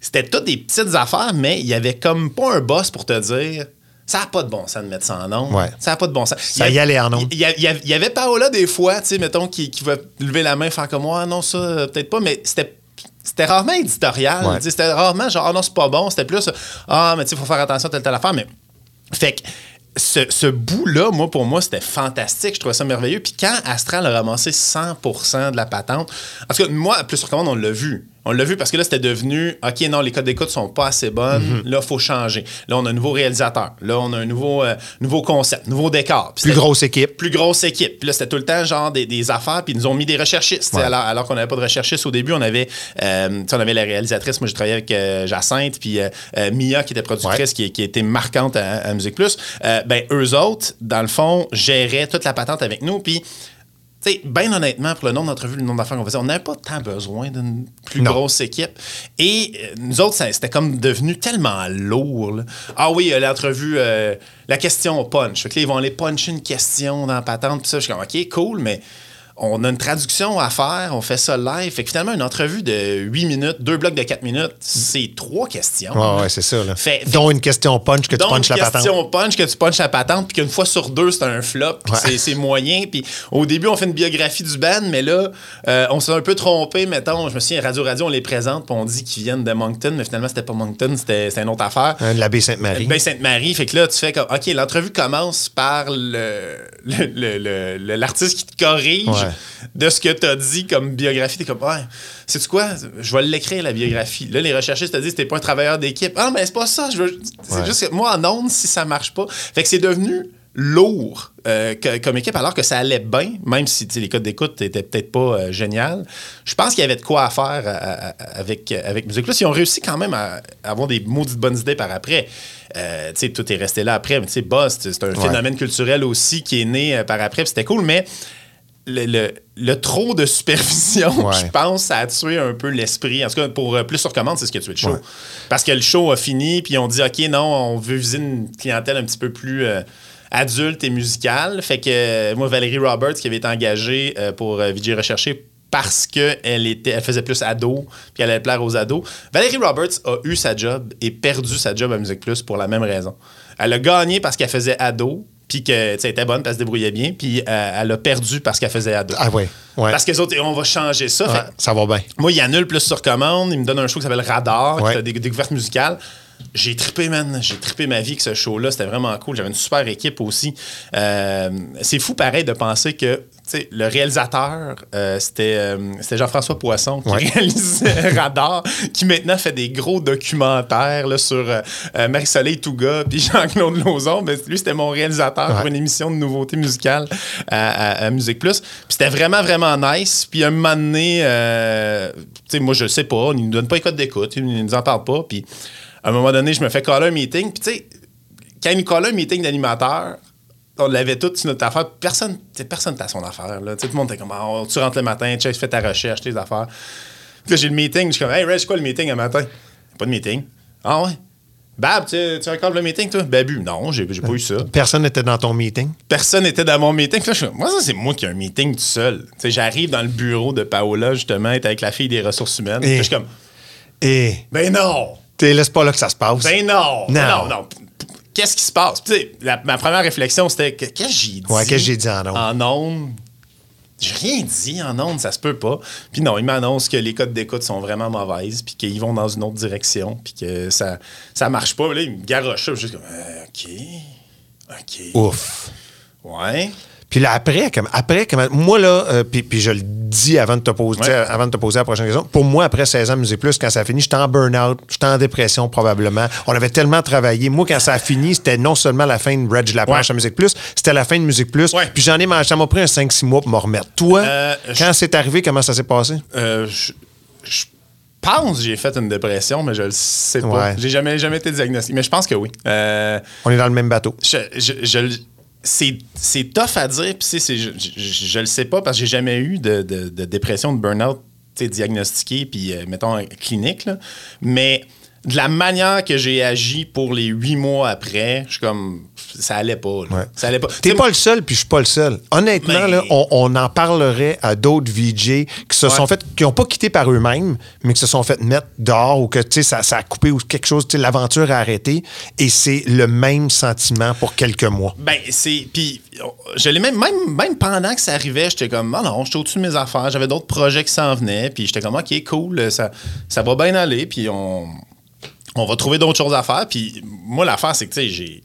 c'était toutes des petites affaires, mais il y avait comme pas un boss pour te dire ça n'a pas de bon sens de mettre ça en nom. Ouais. Ça n'a pas de bon sens. Ça y allait en ondes. Il y, avait Paola des fois, tu sais, mettons, qui, qui va lever la main, faire comme moi, non, ça, euh, peut-être pas, mais c'était. C'était rarement éditorial. Ouais. C'était rarement genre, ah non, c'est pas bon. C'était plus, ah, mais tu sais, il faut faire attention à telle, telle affaire. Mais fait que ce, ce bout-là, moi, pour moi, c'était fantastique. Je trouvais ça merveilleux. Puis quand Astral a ramassé 100% de la patente, en tout cas, moi, plus sur commande, on l'a vu. On l'a vu parce que là, c'était devenu, OK, non, les codes d'écoute sont pas assez bonnes. Là, il faut changer. Là, on a un nouveau réalisateur. Là, on a un nouveau, euh, nouveau concept, nouveau décor. Puis Plus grosse équipe. plus grosse équipe. Puis là, c'était tout le temps genre des, des affaires, puis ils nous ont mis des recherchistes. Ouais. Alors, alors qu'on n'avait pas de recherchistes au début, on avait, euh, on avait la réalisatrice. Moi, j'ai travaillé avec euh, Jacinthe, puis Mia, qui était productrice, Ouais. qui, qui était marquante à, à Musique Plus. Ben, eux autres, dans le fond, géraient toute la patente avec nous. Puis, sais, bien honnêtement, pour le nombre d'entrevues, le nombre d'affaires qu'on faisait, on n'avait pas tant besoin d'une plus Non. grosse équipe. Et euh, nous autres, c'était comme devenu tellement lourd. là. Ah oui, euh, l'entrevue, euh, la question punch. Fait que là, ils vont aller puncher une question dans la patente. Puis ça, je suis comme, OK, cool, mais on a une traduction à faire, on fait ça live. Fait que finalement, une entrevue de 8 minutes, deux blocs de 4 minutes, c'est trois questions. Ouais, ouais, c'est ça. Là. Fait- Dont une question punch que tu punches la patente. question punch, que tu punches la patente, puis qu'une fois sur deux, c'est un flop, puis Ouais. c'est- moyen. Puis au début, on fait une biographie du band, mais là, euh, on s'est un peu trompé. Mettons, je me souviens, Radio Radio, on les présente, puis on dit qu'ils viennent de Moncton, mais finalement, c'était pas Moncton, c'était une autre affaire. Hein, de la baie Sainte-Marie. Ben Sainte-Marie, fait que là, tu fais comme, OK, l'entrevue commence par le- le- le- l'artiste qui te corrige, Ouais. De ce que tu as dit comme biographie, t'es comme, ouais, sais-tu quoi? Je vais l'écrire, la biographie. Là, les recherchistes te disent, t'es pas un travailleur d'équipe. Ah, mais c'est pas ça. Veux... C'est Ouais. juste que moi, en ondes, si ça marche pas. Fait que c'est devenu lourd euh, que- comme équipe, alors que ça allait bien, même si les codes d'écoute étaient peut-être pas euh, génial. Je pense qu'il y avait de quoi à faire à- à- à- avec, avec Musique Plus. Ils ont réussi quand même à, à avoir des maudites bonnes idées par après. Euh, tu sais, tout est resté là après. Mais tu sais, Boss, c'est un Ouais. phénomène culturel aussi qui est né euh, par après, c'était cool, mais le, le- le trop de supervision, Ouais. je pense, ça a tué un peu l'esprit. En tout cas, pour euh, plus sur commande, c'est ce qui a tué le show. Ouais. Parce que le show a fini, puis on dit, OK, non, on veut viser une clientèle un petit peu plus euh, adulte et musicale. Fait que euh, moi, Valérie Roberts, qui avait été engagée pour VJ Recherché, parce qu'elle était, elle faisait plus ado, puis elle allait plaire aux ados. Valérie Roberts a eu sa job et perdu sa job à Musique Plus pour la même raison. Elle a gagné parce qu'elle faisait ado, puis que, elle était bonne, parce qu'elle se débrouillait bien, puis euh, elle a perdu parce qu'elle faisait ado. Ah ouais. ouais. Parce que les autres, on va changer ça. Ouais, Fait ça va bien. moi, il annule plus sur commande. Il me donne un show qui s'appelle Radar, Ouais. qui a des découvertes musicales. J'ai trippé, man. J'ai trippé ma vie que ce show-là. C'était vraiment cool. J'avais une super équipe aussi. Euh, c'est fou, pareil, de penser que le réalisateur, euh, c'était euh, c'était Jean-François Poisson qui Ouais. réalisait [LAUGHS] Radar, qui maintenant fait des gros documentaires là, sur Marie-Soleil Touga puis Jean-Claude Lauzon. Ben, lui, c'était mon réalisateur pour une émission de nouveautés musicales à, à- à Musique Plus. Puis c'était vraiment, vraiment nice. Puis un moment donné, tu sais, moi, je sais pas, ils nous donnent pas les codes d'écoute, ils nous en parlent pas. Puis à un moment donné, je me fais caller un meeting. Puis tu sais, quand nous callaient un meeting d'animateurs, on l'avait tout sur notre affaire. Personne, tu personne n'a son affaire. Là. Tu Tout le monde était comme, Ah, tu rentres le matin, check, fais ta recherche, tes affaires. Puis là, j'ai le meeting, je suis comme, hey, Ray, c'est quoi le meeting un matin? Pas de meeting. Ah ouais? Bab, tu, tu regardes le meeting, toi? Babu, non, j'ai j'ai pas eu ça. Personne n'était dans ton meeting? Personne n'était dans mon meeting. Là, je moi, ça, c'est moi qui ai un meeting tout seul. Tu sais, J'arrive dans le bureau de Paola, justement, être avec la fille des ressources humaines. Là, je suis comme, Et ben non! Laisse pas là que ça se passe. Ben non! Non. Non, non. Qu'est-ce qui se passe? Puis, tu sais, la- ma première réflexion, c'était que- qu'est-ce que j'ai dit? Ouais, qu'est-ce que j'ai dit en ondes? En ondes? J'ai rien dit en ondes, ça se peut pas. Puis non, ils m'annoncent que les codes d'écoute sont vraiment mauvaises, puis qu'ils vont dans une autre direction, puis que ça, ça marche pas. Là, ils me garochent juste comme, euh, OK. OK. Ouf. Ouais. Puis là, après, comme, après comme, moi, là, euh, puis, puis je le dis avant de, te poser, Ouais. avant de te poser la prochaine question, pour moi, après 16 ans de Musique Plus, quand ça a fini, j'étais en burn-out, j'étais en dépression probablement. On avait tellement travaillé. Moi, quand ça a fini, c'était non seulement la fin de Reg Laplanche Ouais. à Musique Plus, c'était la fin de Musique Plus. Ouais. Puis j'en ai mangé, ça m'a pris un 5-6 mois pour me remettre. Toi, Euh, quand c'est arrivé, comment ça s'est passé? Euh, je, je pense que j'ai fait une dépression, mais je le sais pas. J'ai jamais, jamais été diagnostiqué, mais je pense que oui. Euh, On est dans le même bateau. je, je- je c'est, tough à dire, puis je, le sais pas parce que j'ai jamais eu de, de- dépression, de burn-out diagnostiqué, puis euh, mettons clinique, mais de la manière que j'ai agi pour les huit mois après, je suis comme, ça allait pas. Ouais. Ça allait pas. T'es pas le seul, puis je suis pas le seul. Honnêtement, Mais- là, on, on en parlerait à d'autres VJ qui se Ouais. sont fait, qui n'ont pas quitté par eux-mêmes, mais qui se sont fait mettre dehors ou que ça, ça a coupé ou quelque chose, l'aventure a arrêté. Et c'est le même sentiment pour quelques mois. Ben, c'est. Puis, je l'ai même, même, même pendant que ça arrivait, j'étais comme, ah non, j'étais au-dessus de mes affaires, j'avais d'autres projets qui s'en venaient, puis j'étais comme, ok, cool, ça, ça va bien aller, puis on, on va trouver d'autres choses à faire. Puis, moi, l'affaire, c'est que, tu sais, j'ai.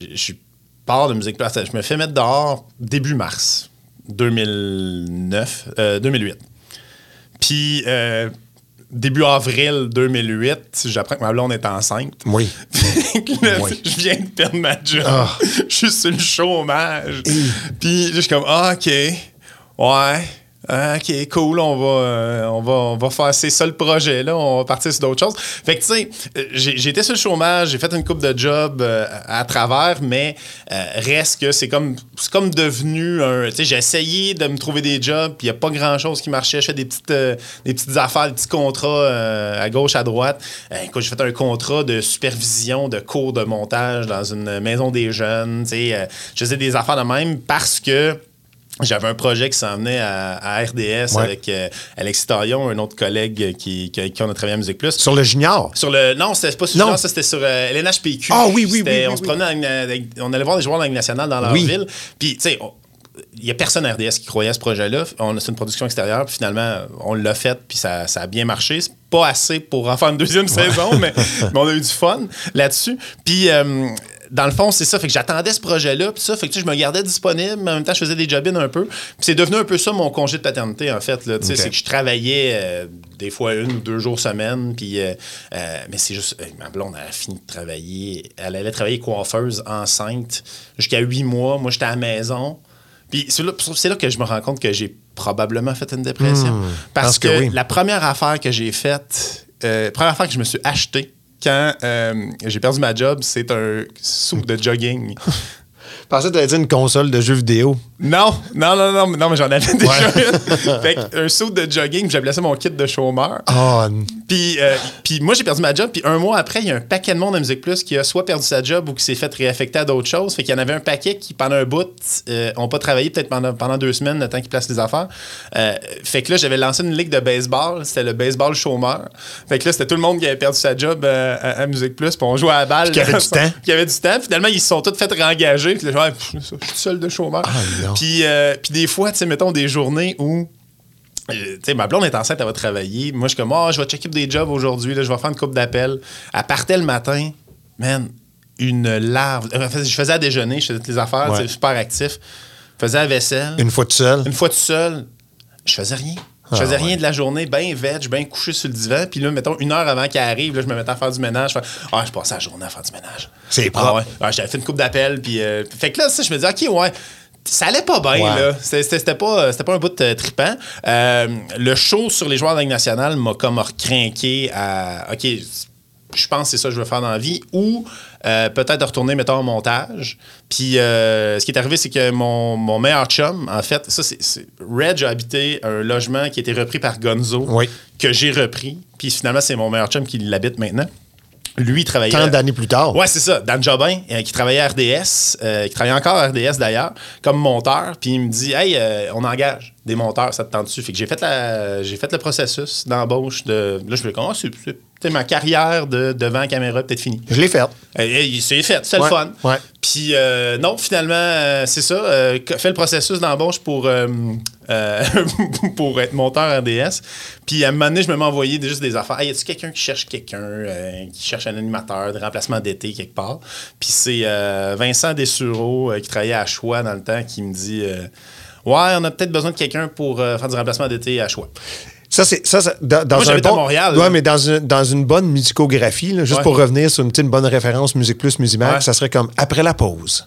Je suis part de musique place. Je me fais mettre dehors début mars 2009, euh, 2008. Puis, euh, début avril 2008, j'apprends que ma blonde est enceinte. [LAUGHS] Là, Oui. Je viens de perdre ma job. Ah. [LAUGHS] Je suis sur le chômage. Puis je suis comme, ah, OK. Ouais. Ah, OK, cool, on va, euh, on, va, on va faire, c'est ça le projet, là, on va partir sur d'autres choses. Fait que, tu sais, euh, j'ai sur le chômage, j'ai fait une coupe de job euh, à travers, mais euh, reste que c'est comme, comme devenu un. Tu sais, j'ai essayé de me trouver des jobs, puis il n'y a pas grand-chose qui marchait. Je fais des petites, euh, des petites affaires, des petits contrats à gauche, à droite. Écoute, j'ai fait un contrat de supervision de cours de montage dans une maison des jeunes. Tu sais, je faisais des affaires de même parce que. J'avais un projet qui s'en venait à, à RDS Ouais. avec euh, Alexis Taillon, un autre collègue qui, qui, avec qui on a travaillé à Musique Plus. Sur le junior? Sur le, non, c'était pas sur Non. le ça c'était sur euh, LNHPQ. Ah oui, oui, oui, oui, On se oui. promenait avec- avec- on allait voir les joueurs de la Ligue nationale dans leur Oui. ville. Puis, tu sais, il n'y a personne à RDS qui croyait à ce projet-là. On a- C'est une production extérieure, puis finalement, on l'a fait, puis ça, ça a bien marché. C'est pas assez pour en faire une deuxième saison, mais, [LAUGHS] mais on a eu du fun là-dessus. Puis, euh, dans le fond, c'est ça. Fait que j'attendais ce projet-là, puis ça. Fait que tu sais, je me gardais disponible, mais en même temps, je faisais des job un peu. Puis c'est devenu un peu ça mon congé de paternité, en fait. C'est que je travaillais euh, des fois une ou deux jours semaine, puis. euh, euh, mais c'est juste. ma blonde, elle a fini de travailler. Elle allait travailler coiffeuse enceinte jusqu'à huit mois. Moi, j'étais à la maison. Puis c'est là, c'est là que je me rends compte que j'ai probablement fait une dépression. Parce pense que que, oui. la première affaire que j'ai faite, euh, première affaire que je me suis acheté quand euh, j'ai perdu ma job, c'est un soupe de jogging. [LAUGHS] Pensais que tu allais dire une console de jeux vidéo. Non, non, non, non, non, mais j'en avais déjà une. [LAUGHS] fait un saut de jogging, puis j'appelais ça mon kit de chômeur. Oh, Puis, euh, puis moi, j'ai perdu ma job. Puis un mois après, il y a un paquet de monde à Musique Plus qui a soit perdu sa job ou qui s'est fait réaffecter à d'autres choses. Fait qu'il y en avait un paquet qui, pendant un bout, euh, ont pas travaillé peut-être pendant, pendant deux semaines, le temps qu'ils placent les affaires. Euh, fait que là, j'avais lancé une ligue de baseball. C'était le baseball chômeur. Fait que là, c'était tout le monde qui avait perdu sa job euh, à, à Musique Plus. Puis on jouait à la balle. Puis qui avait du [LAUGHS] temps. Qui avait du temps. Finalement, ils se sont tous fait réengager. Puis là, Pff, je suis seul de chômeur. Ah, puis, euh, puis des fois, tu sais, mettons des journées où euh, tu sais, ma blonde est enceinte, elle va travailler. Moi, je suis comme, ah, je vais checker des jobs aujourd'hui, je vais faire une coupe d'appels. Elle partait le matin, man, une larve. Euh, Je faisais à déjeuner, je faisais toutes les affaires, Ouais. super actif. Je faisais la vaisselle. une fois tout seul? Une fois tout seul, je faisais rien. Je Ah, faisais ouais. rien de la journée, bien veg, bien couché sur le divan. Puis là, mettons, une heure avant qu'elle arrive, là, je me mettais à faire du ménage. Fais, ah, je passais la journée à faire du ménage. C'est Ah, propre. ouais. Ouais, J'avais fait une coupe d'appels. Puis, euh, fait que là, ça, je me disais, OK, ouais. Ça allait pas bien, Ouais. là. C'était- pas, c'était pas un bout de tripant. Euh, le show sur les joueurs de la Ligue nationale m'a comme recrinqué à OK, je pense que c'est ça que je veux faire dans la vie. Ou euh, peut-être de retourner, mettons, en montage. Puis euh, ce qui est arrivé, c'est que mon, mon meilleur chum, en fait, ça, c'est. Reg a habité un logement qui a été repris par Gonzo, Oui. que j'ai repris. Puis finalement, c'est mon meilleur chum qui l'habite maintenant. Lui, il travaillait. Tant d'années plus tard. Ouais, c'est ça. Dan Jobin, euh, qui travaillait à RDS, qui travaillait encore à RDS d'ailleurs, comme monteur. Puis il me dit Hey, on engage des monteurs, ça te tente dessus. Fait que j'ai fait, la, j'ai fait le processus d'embauche de. Là, je me oh, c'est, c'est- ma carrière de, devant la caméra peut-être finie. Je l'ai fait. Euh, euh, c'est fait, c'est Ouais, le fun. ouais. Puis euh, non, finalement, euh, c'est ça. euh, fait le processus d'embauche pour, [LAUGHS] pour être monteur RDS. Puis à un moment donné, je me envoyé juste des affaires. Hey, y a-tu quelqu'un qui cherche quelqu'un, qui cherche un animateur de remplacement d'été quelque part? Puis c'est Vincent Dessureau, qui travaillait à Choix dans le temps, qui me dit Ouais, on a peut-être besoin de quelqu'un pour euh, faire du remplacement d'été à Choix. Ça, c'est ça, ça- dans, dans Moi, un j'habite bon, à Montréal, Ouais, mais dans une, dans une bonne musicographie, là, juste Ouais. pour revenir sur une, petite bonne référence Musique Plus, Musimax, Ouais. ça serait comme après la pause.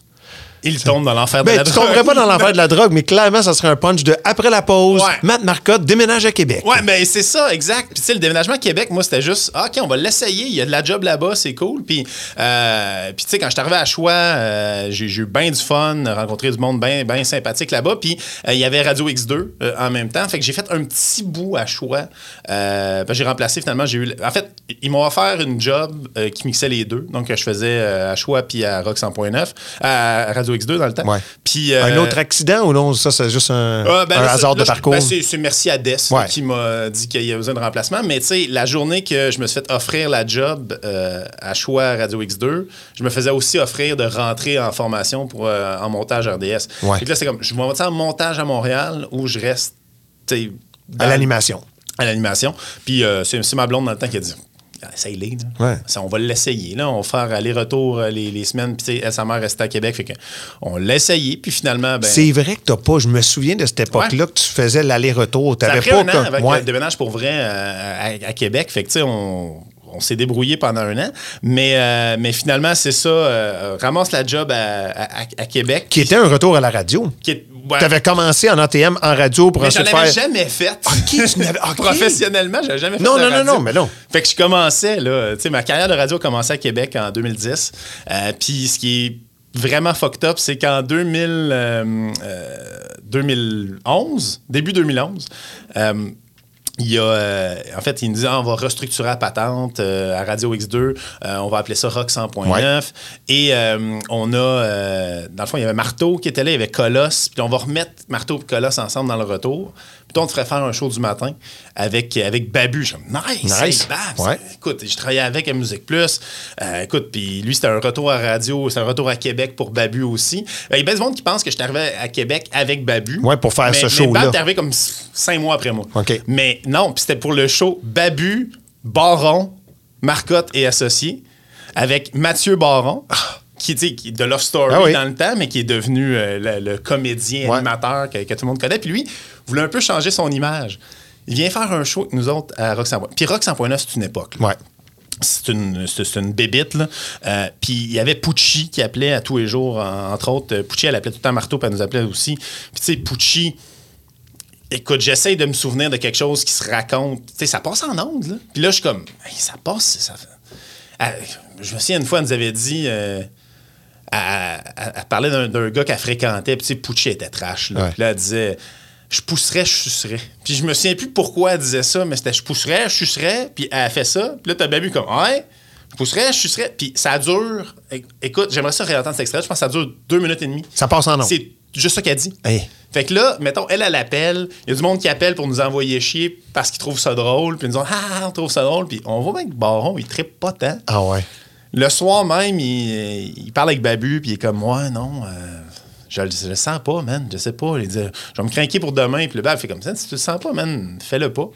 Il tombe dans l'enfer de Ben, la tu drogue. tomberais pas dans l'enfer de la drogue, mais clairement, ça serait un punch de après la pause, Ouais. Matt Marcotte déménage à Québec. Ouais, mais c'est ça, exact. Puis, tu sais, le déménagement à Québec, moi, c'était juste, ah, OK, on va l'essayer. Il y a de la job là-bas, c'est cool. Puis, euh, puis tu sais, quand je suis arrivé à Choix, euh, j'ai eu bien du fun, rencontré du monde bien bien sympathique là-bas. Puis, euh, il y avait Radio X2 euh, en même temps. Fait que j'ai fait un petit bout à Choix. Ben, j'ai remplacé finalement, j'ai eu. En fait, ils m'ont offert une job qui mixait les deux. Donc, je faisais à Choix puis à Rock 100.9, à Radio X2 dans le temps. Ouais. Puis, Un euh, autre accident ou non? Ça, c'est juste un, ah, ben un là, hasard de parcours. ben, c'est, merci à Des Ouais. qui m'a dit qu'il y a besoin de remplacement. Mais tu sais, la journée que je me suis fait offrir la job euh, à choix Radio X2, je me faisais aussi offrir de rentrer en formation pour, euh, en montage RDS. Ouais. Là, c'est comme, je vais en montage à Montréal ou je reste à l'animation. à l'animation. Puis c'est ma blonde dans le temps qui a dit Essaye-les. Ouais. Ça, on va l'essayer. Là. On va faire aller-retour euh, les, les semaines. Puis, sa mère restait à Québec. Fait que on l'a essayé. Puis finalement, ben, C'est vrai que t'as pas. Je me souviens de cette époque-là que tu faisais l'aller-retour. T'avais pas un an comme- avec Ouais. le déménage pour vrai euh, à, à Québec. Fait que, tu sais, on, on s'est débrouillé pendant un an. Mais, euh, mais finalement, c'est ça. euh, ramasse la job à, à- à Québec. Qui était un retour à la radio. Qui est- ouais. T'avais commencé en ATM en radio pour Mais ensuite avais faire. jamais fait. Ok, tu n'avais- [LAUGHS] ok. Professionnellement, j'avais jamais fait Non, de non, non, radio. non, mais non. Fait que je commençais, là. Tu sais, ma carrière de radio a commencé à Québec en 2010. Euh, Puis ce qui est vraiment fucked up, c'est qu'en 2000, euh, euh, 2011, début 2011, euh, il y a, euh, en fait, il nous dit Ah, on va restructurer la patente euh, à Radio X2, euh, on va appeler ça Rock 100.9. Ouais. Et euh, on a, euh, dans le fond, il y avait Marteau qui était là, il y avait Colosse, puis on va remettre Marteau et Colosse ensemble dans le retour. Puis on te ferait faire un show du matin avec, avec Babu. Je nice, Nice. hey. Ouais. Écoute, je travaillais avec à Musique Plus. Euh, écoute, puis lui, c'était un retour à radio, c'était un retour à Québec pour Babu aussi. Euh, Il y a bien du monde qui pense que je suis arrivé à Québec avec Babu. Ouais, pour faire mais, ce mais show-là. Bab est arrivé comme cinq mois après moi. OK. Mais non, puis c'était pour le show Babu, Baron, Marcotte et Associés avec Mathieu Baron. Qui, qui- de Love Story Ah oui. dans le temps, mais qui est devenu euh, le, le comédien Ouais. animateur que, que tout le monde connaît. Puis lui, voulait un peu changer son image. Il vient faire un show avec nous autres à Rock 100.9. Puis Rock 100.9, c'est une époque. là. Ouais. C'est une, c'est une bébite. là. Euh, puis il y avait Pucci qui appelait à tous les jours, en- entre autres. Euh, Pucci, elle appelait tout le temps Marteau, puis elle nous appelait aussi. Puis tu sais, Pucci, écoute, j'essaye de me souvenir de quelque chose qui se raconte. Tu sais, ça passe en ondes, là. Puis là, je suis comme, Hey, ça passe, ça fait- Ah, je me souviens, une fois, elle nous avait dit... euh, elle, elle- parlait d'un gars qu'elle fréquentait, puis tu sais, Pucci était trash. Là. Ouais. Puis là, elle disait Je pousserais, je sucerais. Puis je me souviens plus pourquoi elle disait ça, mais c'était Je pousserais, je sucerais. Puis elle a fait ça. Puis là, t'as Babu comme Ouais, je pousserais, je sucerais. Puis ça dure. Écoute, j'aimerais ça réentendre cet extrait. Je pense que ça dure deux minutes et demie. Ça passe en ondes. C'est juste ça qu'elle dit. Hey. Fait que là, mettons, elle, elle appelle. Il y a du monde qui appelle pour nous envoyer chier parce qu'ils trouvent ça drôle. Puis ils nous disent Ah, on trouve ça drôle. Puis on voit bien que Baron, il trippe pas tant. Ah ouais. Le soir même, il, il parle avec Babu, puis il est comme, ouais, non, euh, je, le- je le sens pas, man, je sais pas. Il dit, je vais me craquer pour demain, puis le Bab fait comme ça, si tu le sens pas, man, fais-le pas.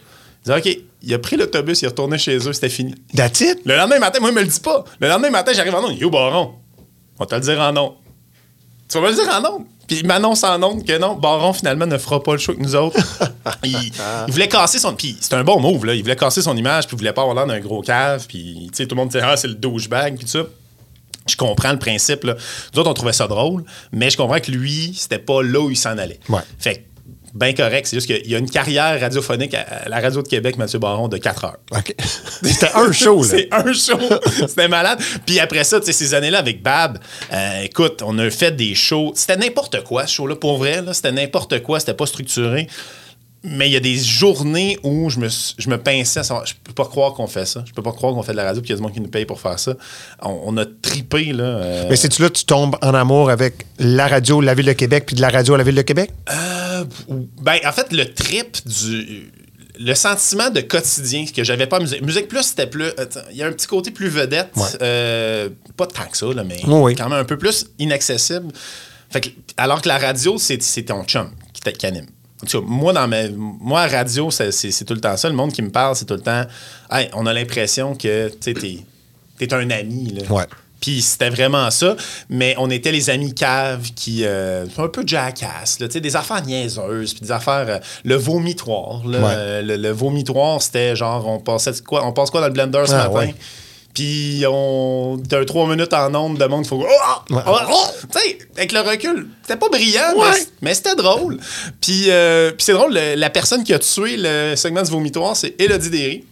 Il dit, OK, il a pris l'autobus, il est retourné chez eux, c'était fini. That's it? Le lendemain matin, moi, il me le dit pas. Le lendemain matin, j'arrive en onde, yo, Baron, on va te le dire en onde. Tu vas me le dire en onde. Puis il m'annonce en onde que non, Baron finalement ne fera pas le show avec nous autres. [LAUGHS] il, il voulait casser son. Puis c'est un bon move, là. Il voulait casser son image, puis il voulait pas avoir l'air d'un gros cave. Puis tu sais, tout le monde disait, ah, c'est le douchebag, puis tout ça. Je comprends le principe, là. Nous autres, on trouvait ça drôle, mais je comprends que lui, c'était pas là où il s'en allait. Ouais. Fait ben correct. C'est juste qu'il y a une carrière radiophonique à la radio de Québec, Mathieu Baron, de 4 heures. [LAUGHS] C'était un show, là. C'est un show. [LAUGHS] C'était malade. Puis après ça, tu sais, ces années-là avec Bab, euh, écoute, on a fait des shows. C'était n'importe quoi, ce show-là, pour vrai. là. C'était n'importe quoi. C'était pas structuré. Mais il y a des journées où je me, je me pinçais. à savoir, Je peux pas croire qu'on fait ça. Je peux pas croire qu'on fait de la radio puis qu'il y a du monde qui nous paye pour faire ça. On, on a tripé, là. euh, Mais c'est-tu là que tu tombes en amour avec la radio la Ville de Québec puis de la radio à la Ville de Québec? Ben, en fait, le trip du. Le sentiment de quotidien que j'avais pas à Musique. Musique Plus, c'était plus. Il y a un petit côté plus vedette. Ouais. euh, pas tant que ça, là, mais Oui, quand même un peu plus inaccessible. Fait que, alors que la radio, c'est ton chum qui, qui anime. En tout cas, moi, dans ma, moi, à radio, c'est tout le temps ça. Le monde qui me parle, c'est tout le temps. Hey, on a l'impression que tu es un ami. Là. Ouais. Puis c'était vraiment ça. Mais on était les amis caves qui. euh, un peu jackass, là, des affaires niaiseuses, puis des affaires. euh, le vomitoire. là. Ouais. Euh, le, le vomitoire, c'était genre, on passait quoi, on passe quoi dans le blender ce Ah, matin? ouais. Puis on. T'as un trois minutes en onde de monde, il faut. Oh! Ouais. Oh! Oh! Tu sais, avec le recul, c'était pas brillant, mais Ouais. c- mais, c'était drôle. Puis, euh, puis c'est drôle, le- la personne qui a tué le segment du vomitoire, c'est Elodie Derry.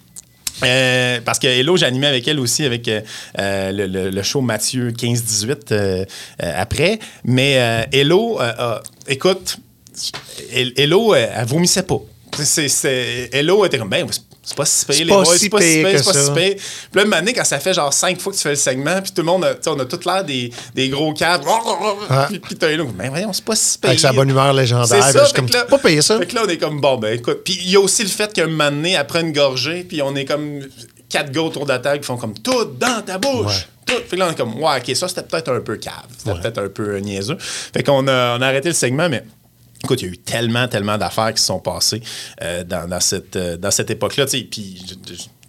Euh, parce que Hello, j'animais avec elle aussi avec euh, le, le- le show Mathieu 15-18 euh, euh, après. Mais Hello, écoute, El- Hello, elle vomissait pas. C'est- Hello était comme, ben, c'est- pas si C'est les boys, si c'est pas si que c'est pas si pire. Puis là, année, quand ça fait genre cinq fois que tu fais le segment, puis tout le monde, a, tu sais, on a tout l'air des, des gros câbles. Puis, puis t'as Hello, ben voyons, c'est pas si pire. Avec sa bonne humeur légendaire. C'est ça, comme, là- pas payé ça. Fait que là, on est comme, bon, ben écoute. Puis il y a aussi le fait qu'un donné, après une gorgée, puis on est comme quatre gars autour de la table qui font comme tout dans ta bouche. Tout. Fait que là, on est comme, ouais, ok, ça c'était peut-être un peu cave. C'était peut-être un peu niaiseux. Fait qu'on a, on a arrêté le segment, mais. Écoute, il y a eu tellement, tellement d'affaires qui se sont passées euh, dans, dans cette, euh, dans cette époque-là. Puis,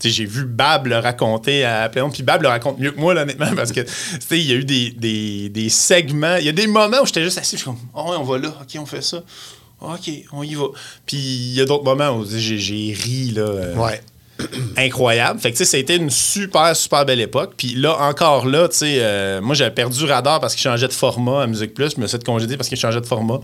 j'ai vu Bab le raconter à Pléon, puis Bab le raconte mieux que moi, là, honnêtement, parce que tu sais, il y a eu des, des, des segments. Il y a des moments où j'étais juste assis, je suis comme, oh, on va là, OK, on fait ça. OK, on y va. Puis il y a d'autres moments où j'ai, ri, là. euh, Ouais. [CLEARS THROAT] incroyable. Fait que, tu sais, ça a été une super, super belle époque. Puis là, encore là, tu sais, moi, j'avais perdu Radar parce qu'il changeait de format à Musique Plus. Je me suis fait congédier parce qu'il changeait de format.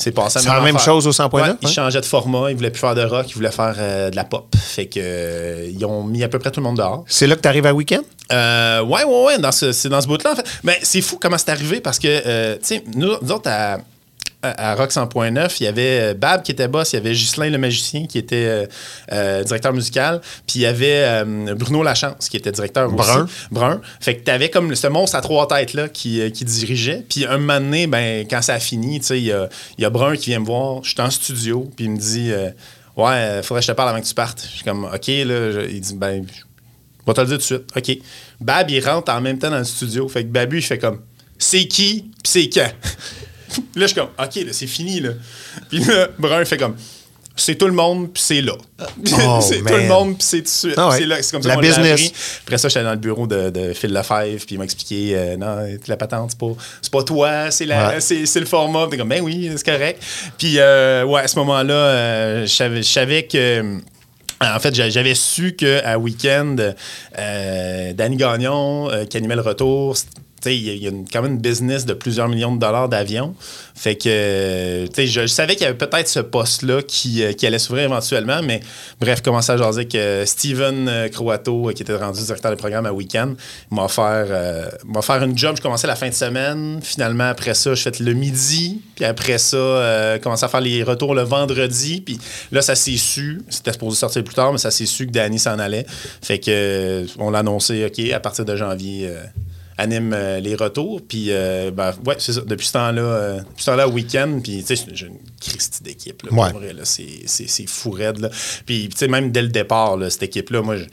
C'est passé à C'est la même affaire. chose au 100.9, Ouais, hein? changeait de format. Il voulait plus faire de rock. Il voulait faire euh, de la pop. Fait que, euh, ils ont mis à peu près tout le monde dehors. C'est là que tu arrives à week-end? Euh, ouais, ouais, ouais, dans ce, c'est dans ce bout-là, en fait. Mais c'est fou comment c'est arrivé parce que, euh, tu sais, nous, nous autres, à, à, à Rock 100.9, il y avait euh, Bab qui était boss, il y avait Ghislain le magicien qui était euh, euh, directeur musical, puis il y avait euh, Bruno Lachance qui était directeur Brun. aussi. Brun. Fait que t'avais comme ce monstre à trois têtes-là qui, euh, qui dirigeait. Puis un moment donné, ben, quand ça a fini, tu sais, il y a, y a Brun qui vient me voir, je suis en studio, puis il me dit... euh, Ouais, faudrait que je te parle avant que tu partes. Je suis comme, OK, là. je- il dit, ben, je vais te le dire tout de suite. OK. Bab, il rentre en même temps dans le studio. Fait que Babu, il fait comme C'est qui, puis c'est quand. [LAUGHS] Là, je suis comme OK, là, c'est fini, là. Puis là, Brun fait comme c'est tout le monde, puis c'est là. [LAUGHS] Oh, c'est tout man. le monde, puis c'est tout de suite. Ah ouais. C'est là. C'est comme ça La l'a business. Après ça, j'étais dans le bureau de, de Phil Lefebvre, puis il m'a expliqué euh, non, la patente, c'est pas, c'est pas toi, c'est, la, Ouais. c'est, c'est le format. Puis t'es comme, ben oui, c'est correct. Puis, euh, ouais, à ce moment-là, euh, je savais- que. En fait, j'a- j'avais su qu'à Weekend, euh, Danny Gagnon, euh, qui animait le retour, il y a, quand même une business de plusieurs millions de dollars d'avions. Fait que, euh, je, savais qu'il y avait peut-être ce poste-là qui, euh, qui allait s'ouvrir éventuellement, mais bref, commençais à jaser euh, Steven euh, Croato, qui était rendu directeur de programme à Weekend. M'a offert, euh, une job. Je commençais la fin de semaine. Finalement, après ça, je fais le midi. Puis après ça, euh, commençais à faire les retours le vendredi. Puis là, ça s'est su. C'était supposé sortir plus tard, mais ça s'est su que Danny s'en allait. Fait que, on l'a annoncé, OK, à partir de janvier. Anime euh, les retours. Puis, euh, ben, ouais, c'est ça. Depuis ce temps-là, euh, depuis ce temps-là, week-end, puis, tu sais, j'ai une Christie d'équipe, là, pour Ouais. vrai, là. C'est, c'est, c'est fou raide, là. Puis, tu sais, même dès le départ, là, cette équipe-là, moi, je-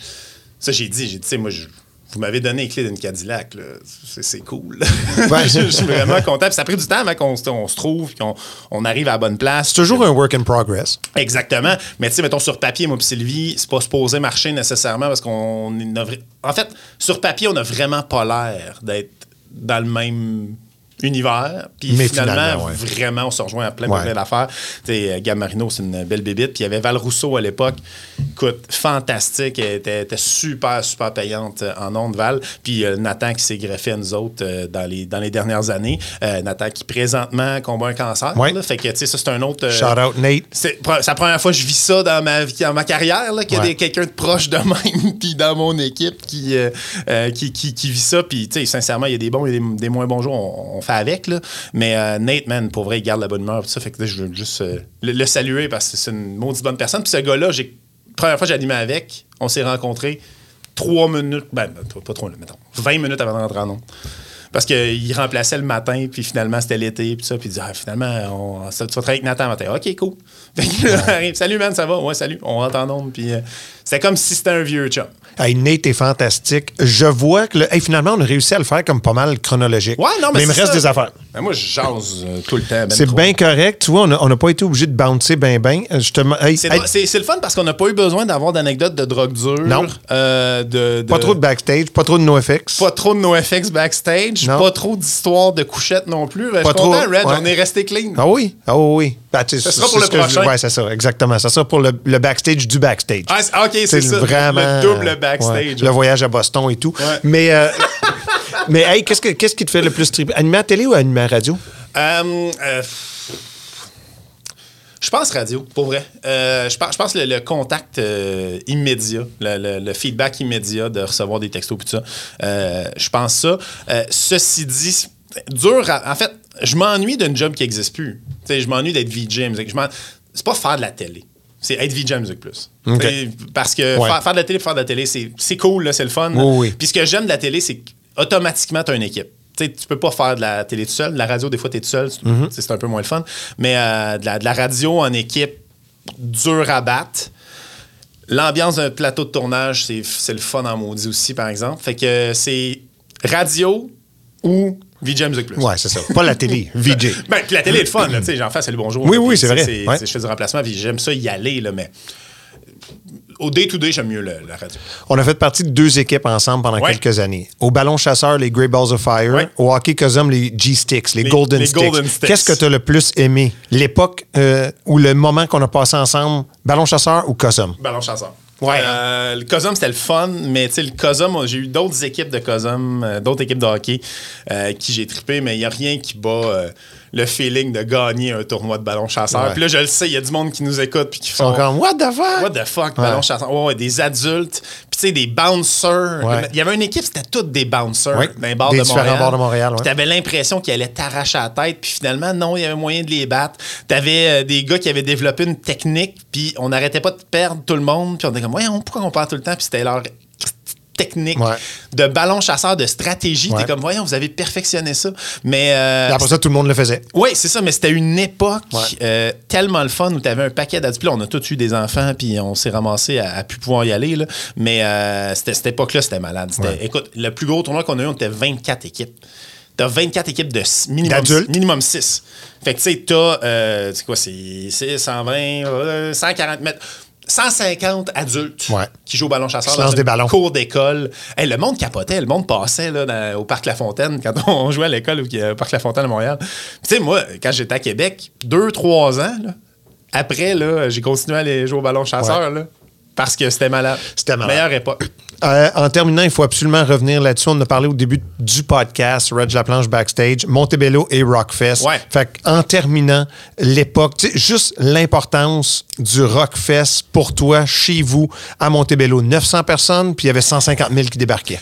ça, j'ai dit, j'ai dit, tu sais, moi, je- vous m'avez donné les clés d'une Cadillac, là. C'est, cool. Ouais. je, [LAUGHS] je suis vraiment content. Puis ça a pris du temps avant qu'on, se- on se trouve, qu'on on arrive à la bonne place. C'est toujours un work in progress. Exactement. Mais tu sais, mettons, sur papier, moi et Sylvie, c'est pas supposé marcher nécessairement parce qu'on En fait, sur papier, on a vraiment pas l'air d'être dans le même univers. Puis finalement, finalement, ouais. vraiment, on se rejoint à plein, Ouais. plein d'affaires. Euh, Gab Marino, c'est une belle bébite. Puis il y avait Val Rousseau à l'époque. Écoute, fantastique. Elle était, était super, super payante euh, en ondes, Val. Puis euh, Nathan qui s'est greffé à nous autres euh, dans, les, dans les dernières années. Euh, Nathan qui présentement combat un cancer. Ouais. là. fait que, tu sais, ça, c'est un autre. Shout out Nate. c'est la première fois que je vis ça dans ma, dans ma carrière, qu'il y a quelqu'un de proche de [LAUGHS] même, puis dans mon équipe qui, qui, qui, qui vit ça. Puis, tu sais, sincèrement, il y a des bons et des, des moins bons jours, on, on fait avec. Là. Mais euh, Nate, man, pour vrai, il garde la bonne humeur. tout ça, fait que là, je veux juste euh, le, le saluer parce que c'est une maudite bonne personne. Puis ce gars-là, j'ai première fois que animé avec, on s'est rencontrés trois minutes, ben, pas- pas trop, mettons, 20 minutes avant de rentrer en ondes. Parce qu'il remplaçait le matin, puis finalement, c'était l'été, puis ça. Puis il disait, ah, finalement, on, ça, tu vas travailler avec Nathan matin. OK, cool. [LAUGHS] Fait que là, salut, man, ça va? Ouais, salut. On rentre en ondes, puis euh, c'était comme si c'était un vieux chum. Hey, Nate est fantastique. Je vois que le- hey, finalement, on a réussi à le faire comme pas mal chronologique. Ouais, non, mais, il me c'est reste ça. des affaires. Ben, moi, je jase euh, tout le temps. ben C'est bien correct. Tu vois, on n'a pas été obligé de bouncer ben ben. Euh, hey, C'est hey, c'est- c'est le fun parce qu'on n'a pas eu besoin d'avoir d'anecdotes de drogue dure. Non. Euh, de, pas trop de backstage, pas trop de NoFX. Pas trop de NoFX backstage, Non. pas trop d'histoires de couchettes non plus. Ben, Pas je suis content, trop, Red, ouais. on est resté clean. Ah oui, ah oui, sais, Ça sera pour le que je- prochain. Ouais, c'est ça, exactement. Ça sera pour le, le backstage du backstage. Ah, c'est- ok, c'est ça. Vraiment. Le double ouais, backstage. le voyage à Boston et tout. Ouais. Mais, euh, [LAUGHS] mais hey, qu'est-ce, que, qu'est-ce qui te fait le plus triper? Animer à télé ou animer à radio? Euh, euh, je pense radio, pour vrai. Euh, je pense, je pense le, le contact euh, immédiat, le, le- le feedback immédiat de recevoir des textos et tout ça. Euh, je pense ça. Ceci dit, dur. à- en fait, je m'ennuie d'une job qui n'existe plus. Je m'ennuie d'être VJ musique. C'est pas faire de la télé. C'est être VJ à Musique Plus. Parce que Ouais. faire, faire de la télé faire de la télé, c'est cool, c'est le fun. Oui, oui. Puis ce que j'aime de la télé, c'est qu'automatiquement, tu as une équipe. Tu sais, tu peux pas faire de la télé tout seul. La radio, des fois, tu es tout seul. C'est Mm-hmm. c'est un peu moins le fun. Mais euh, de, la, de la radio en équipe, dur à battre. L'ambiance d'un plateau de tournage, c'est c'est le fun en maudit aussi, par exemple. Fait que c'est radio ou VJ Plus. Ouais, c'est ça. Pas la télé, [LAUGHS] VJ. Ben, la télé est le fun, tu sais, j'en fais, salut, bonjour. Oui, oui, c'est vrai. Ouais. Je fais du remplacement, puis j'aime ça y aller, là, mais au day-to-day, j'aime mieux le- la radio. On a fait partie de deux équipes ensemble pendant Ouais. quelques années. Au ballon chasseur, les Grey Balls of Fire. Ouais. Au hockey Cosum, les G-Sticks, les, Les- Golden les Sticks. Golden Sticks. Qu'est-ce que tu as le plus aimé? L'époque euh, ou le moment qu'on a passé ensemble, ballon chasseur ou Cosum? Ballon chasseur. Ouais. Euh, le COSUM, c'était le fun, mais tu sais, le COSUM, j'ai eu d'autres équipes de COSUM, euh, d'autres équipes de hockey euh, qui j'ai trippé, mais il n'y a rien qui bat le feeling de gagner un tournoi de ballon chasseur. Ouais. Puis là, je le sais, il y a du monde qui nous écoute puis qui Ils sont font. comme, what the fuck? What the fuck, Ouais. ballon chasseur? Ouais, des adultes. Tu sais, des bouncers. Ouais. Il y avait une équipe, c'était toutes des bouncers Ouais. dans les bars Des de Montréal. bars de Montréal, ouais. Puis t'avais l'impression qu'ils allaient t'arracher la tête. Puis finalement, non, il y avait moyen de les battre. T'avais euh, des gars qui avaient développé une technique. Puis on n'arrêtait pas de perdre tout le monde. Puis on était comme, ouais, pourquoi on perd tout le temps? Puis c'était leur technique Ouais. de ballon chasseur, de stratégie. Ouais. T'es comme, voyons, vous avez perfectionné ça. Mais euh, après ça, tout le monde le faisait. oui, c'est ça, mais c'était une époque Ouais. euh, tellement le fun où tu avais un paquet d'adultes. Puis là, on a tous eu des enfants, puis on s'est ramassé à, à plus pouvoir y aller. Là. Mais euh, c'était- cette époque-là, c'était malade. C'était-. Écoute, le plus gros tournoi qu'on a eu, on était 24 équipes. t'as 24 équipes de minimum, D'adultes? minimum 6. Fait que tu sais, t'as, c'est quoi, c'est c'est 120, euh, 140 mètres. 150 adultes Ouais. qui jouent au ballon chasseur dans des une ballons. cour d'école. Hey, le monde capotait, le monde passait là, dans- au Parc La Fontaine [LAUGHS] quand on jouait à l'école au au Parc La Fontaine à Montréal. Tu sais, moi, quand j'étais à Québec, 2-3 ans, là, après, là, j'ai continué à aller jouer au ballon chasseur là, parce que c'était malade. C'était malade. Meilleure époque. Euh, en terminant, il faut absolument revenir là-dessus. On a parlé au début du podcast, Reg Laplanche Backstage, Montebello et Rockfest. Ouais. Fait en terminant, l'époque, juste l'importance du Rockfest pour toi, chez vous, à Montebello. 900 personnes, puis il y avait 150 000 qui débarquaient.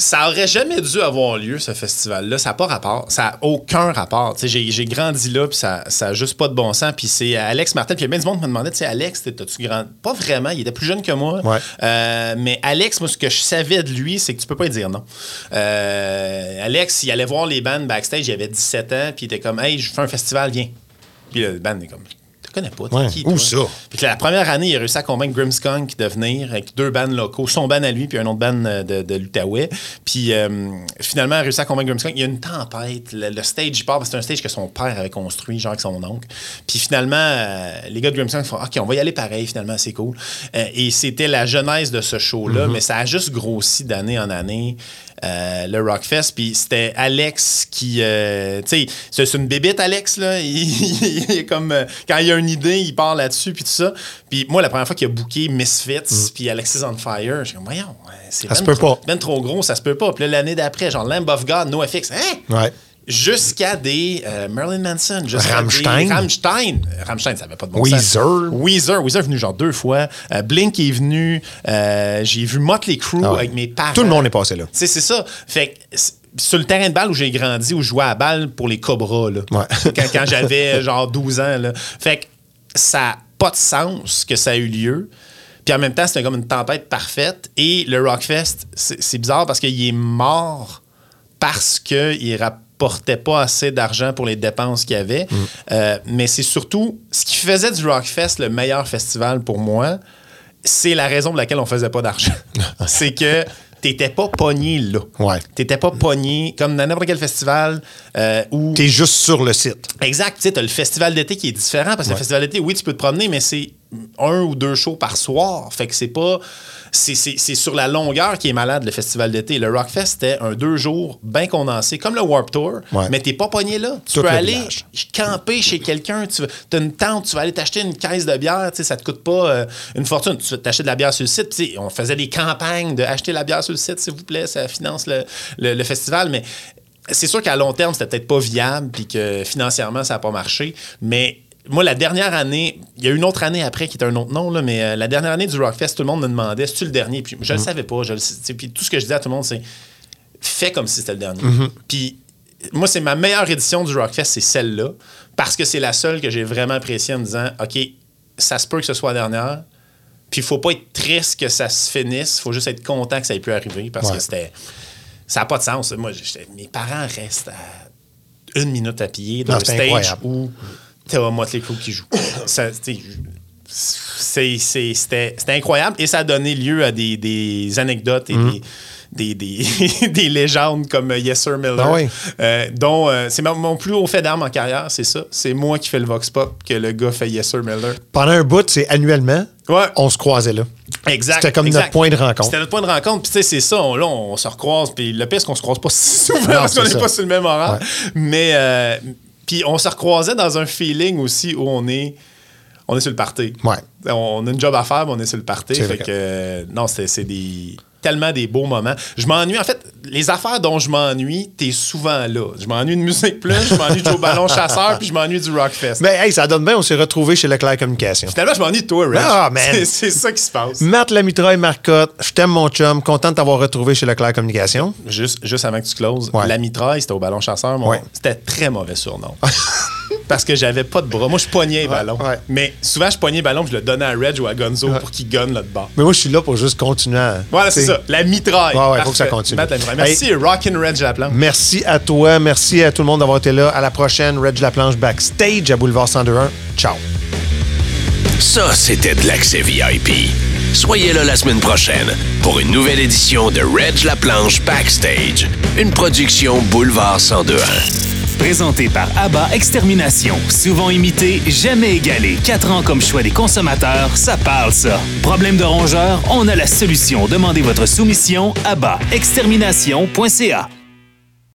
Ça aurait jamais dû avoir lieu, ce festival-là. Ça n'a pas rapport. Ça n'a aucun rapport. J'ai j'ai grandi là, puis ça n'a juste pas de bon sens. Puis c'est Alex Martin. Puis il y a bien du monde qui me demandait, tu sais, Alex, t'as-tu grand... Pas vraiment, il était plus jeune que moi. Ouais. Euh, mais Alex, moi, ce que je savais de lui, c'est que tu peux pas lui dire non. Euh, Alex, il allait voir les bandes backstage, il avait 17 ans, puis il était comme, hey, je fais un festival, viens. Puis le band est comme, tu connais pas, Ouais. qui, Où ça? Puis que la première année, il a réussi à convaincre Grimmskunk de venir avec deux bands locaux, son band à lui, puis un autre band euh, de, de l'Outaouais. Puis euh, finalement, il a réussi à convaincre Grimmskunk. Il y a une tempête. Le, le stage, il part, parce que c'est un stage que son père avait construit, genre avec son oncle. Puis finalement, euh, les gars de Grimmskunk font OK, on va y aller pareil, finalement, c'est cool. Euh, et c'était la genèse de ce show-là, mais ça a juste grossi d'année en année. Euh, le Rockfest, puis c'était Alex qui, euh, tu sais, c'est une bébite Alex là, [LAUGHS] il, il est comme euh, quand il a une idée, il part là-dessus puis tout ça. Puis moi la première fois qu'il a booké Misfits puis Alexis on Fire, j'ai comme voyons, c'est Mm. Ben trop- pas. ben trop gros, ça se peut pas. Puis là, l'année d'après, genre Lamb of God, NoFX, hein? Ouais. Jusqu'à des euh, Marilyn Manson, jusqu'à Rammstein. des Rammstein. Rammstein, ça avait pas de bon Weezer. sens. Weezer. Weezer est venu genre deux fois. Euh, Blink est venu. Euh, J'ai vu Motley Crue Ah ouais. avec mes parents. Tout le monde est passé là. C'est ça. Fait que sur le terrain de balle où j'ai grandi, où je jouais à balle pour les Cobras, là, Ouais. [LAUGHS] quand, quand j'avais [LAUGHS] genre 12 ans, là. Fait que ça n'a pas de sens que ça a eu lieu. Puis en même temps, c'était comme une tempête parfaite. Et le Rockfest, c'est bizarre parce qu'il est mort parce qu'il rapportait pas assez d'argent pour les dépenses qu'il y avait. Euh, mais c'est surtout ce qui faisait du Rockfest le meilleur festival pour moi, c'est la raison pour laquelle on faisait pas d'argent. [LAUGHS] c'est que t'étais pas pogné là. Ouais. T'étais pas pogné comme dans n'importe quel festival euh, où T'es juste sur le site. Exact. Tu sais, t'as le festival d'été qui est différent parce que le festival d'été, oui, tu peux te promener, mais c'est un ou deux shows par soir. Fait que c'est pas. C'est, c'est- c'est sur la longueur qui est malade, le festival d'été. Le Rockfest, c'était un deux jours bien condensé, comme le Warp Tour, Ouais. mais t'es pas pogné là. Tu Tout peux le aller village. camper chez quelqu'un, tu as une tente, tu vas aller t'acheter une caisse de bière, tu sais, ça te coûte pas euh, une fortune. Tu vas t'acheter de la bière sur le site. Sais, on faisait des campagnes de acheter la bière sur le site, s'il vous plaît, ça finance le, le- le festival, mais c'est sûr qu'à long terme, c'était peut-être pas viable, puis que financièrement, ça n'a pas marché. Mais moi, la dernière année, il y a une autre année après qui était un autre nom, là, mais euh, la dernière année du Rockfest, tout le monde me demandait, c'est-tu le dernier? Puis je le savais pas. Je le puis tout ce que je disais à tout le monde, c'est fais comme si c'était le dernier. Puis moi, c'est ma meilleure édition du Rockfest, c'est celle-là, parce que c'est la seule que j'ai vraiment appréciée en me disant, OK, ça se peut que ce soit la dernière. Puis il faut pas être triste que ça se finisse, il faut juste être content que ça ait pu arriver parce Ouais. que c'était ça n'a pas de sens. Moi, mes parents restent à une minute à piller Non, d'un stage incroyable. où t'as Motley Crue qui joue. [COUGHS] C'était c'était incroyable et ça a donné lieu à des, des anecdotes et Mm-hmm. des, des, des, [LAUGHS] des légendes comme Yes Sir Miller, Ah oui. euh, dont euh, c'est mon, plus haut fait d'armes en carrière, c'est ça. C'est moi qui fais le Vox Pop que le gars fait Yes Sir Miller. Pendant un bout, c'est annuellement, Ouais. on se croisait là. Exact. C'était comme exact. notre point de rencontre. C'était notre point de rencontre. Puis, tu sais, c'est ça. On, là, on se recroise. Puis, le pire, c'est qu'on se croise pas si [LAUGHS] souvent Non, parce qu'on n'est pas sur le même horaire. Ouais. Mais, euh, puis, on se recroisait dans un feeling aussi où on est, on est sur le party. Ouais. On a une job à faire, mais on est sur le party. Fait que, euh, non, c'est des tellement des beaux moments. Je m'ennuie, en fait, les affaires dont je m'ennuie, t'es souvent là. Je m'ennuie de Musique Plus, je m'ennuie de Joe Ballon [LAUGHS] Chasseur, puis je m'ennuie du Rockfest. Mais hey, ça donne bien, on s'est retrouvés chez Leclerc Communication. Finalement, je m'ennuie de toi, Reg. Ah, man. C'est- ça qui se passe. Matt Lamitraille Marcotte, je t'aime mon chum, content de t'avoir retrouvé chez Leclerc Communication. Juste, juste avant que tu closes, Ouais. la mitraille, c'était au ballon chasseur. mon- Ouais. C'était très mauvais surnom. [LAUGHS] Parce que j'avais pas de bras. Moi, je poignais les ballons. ouais. Mais souvent, je poignais les ballons, je le donnais à Reg ou à Gonzo pour qu'il gonne l'autre bord. Mais moi, je suis là pour juste continuer à. Voilà, c'est ça. La mitraille. Ouais, ouais, faut que ça continue. Merci, Rockin' Reg Laplanche. Merci à toi, merci à tout le monde d'avoir été là. À la prochaine, Reg Laplanche backstage à Boulevard 102.1. Ciao. Ça, c'était de l'accès VIP. Soyez là la semaine prochaine pour une nouvelle édition de Reg La Planche Backstage, une production Boulevard 1021. Présenté par ABBA Extermination. Souvent imité, jamais égalé. Quatre ans comme choix des consommateurs, ça parle ça. Problème de rongeur, on a la solution. Demandez votre soumission à bas extermination.ca.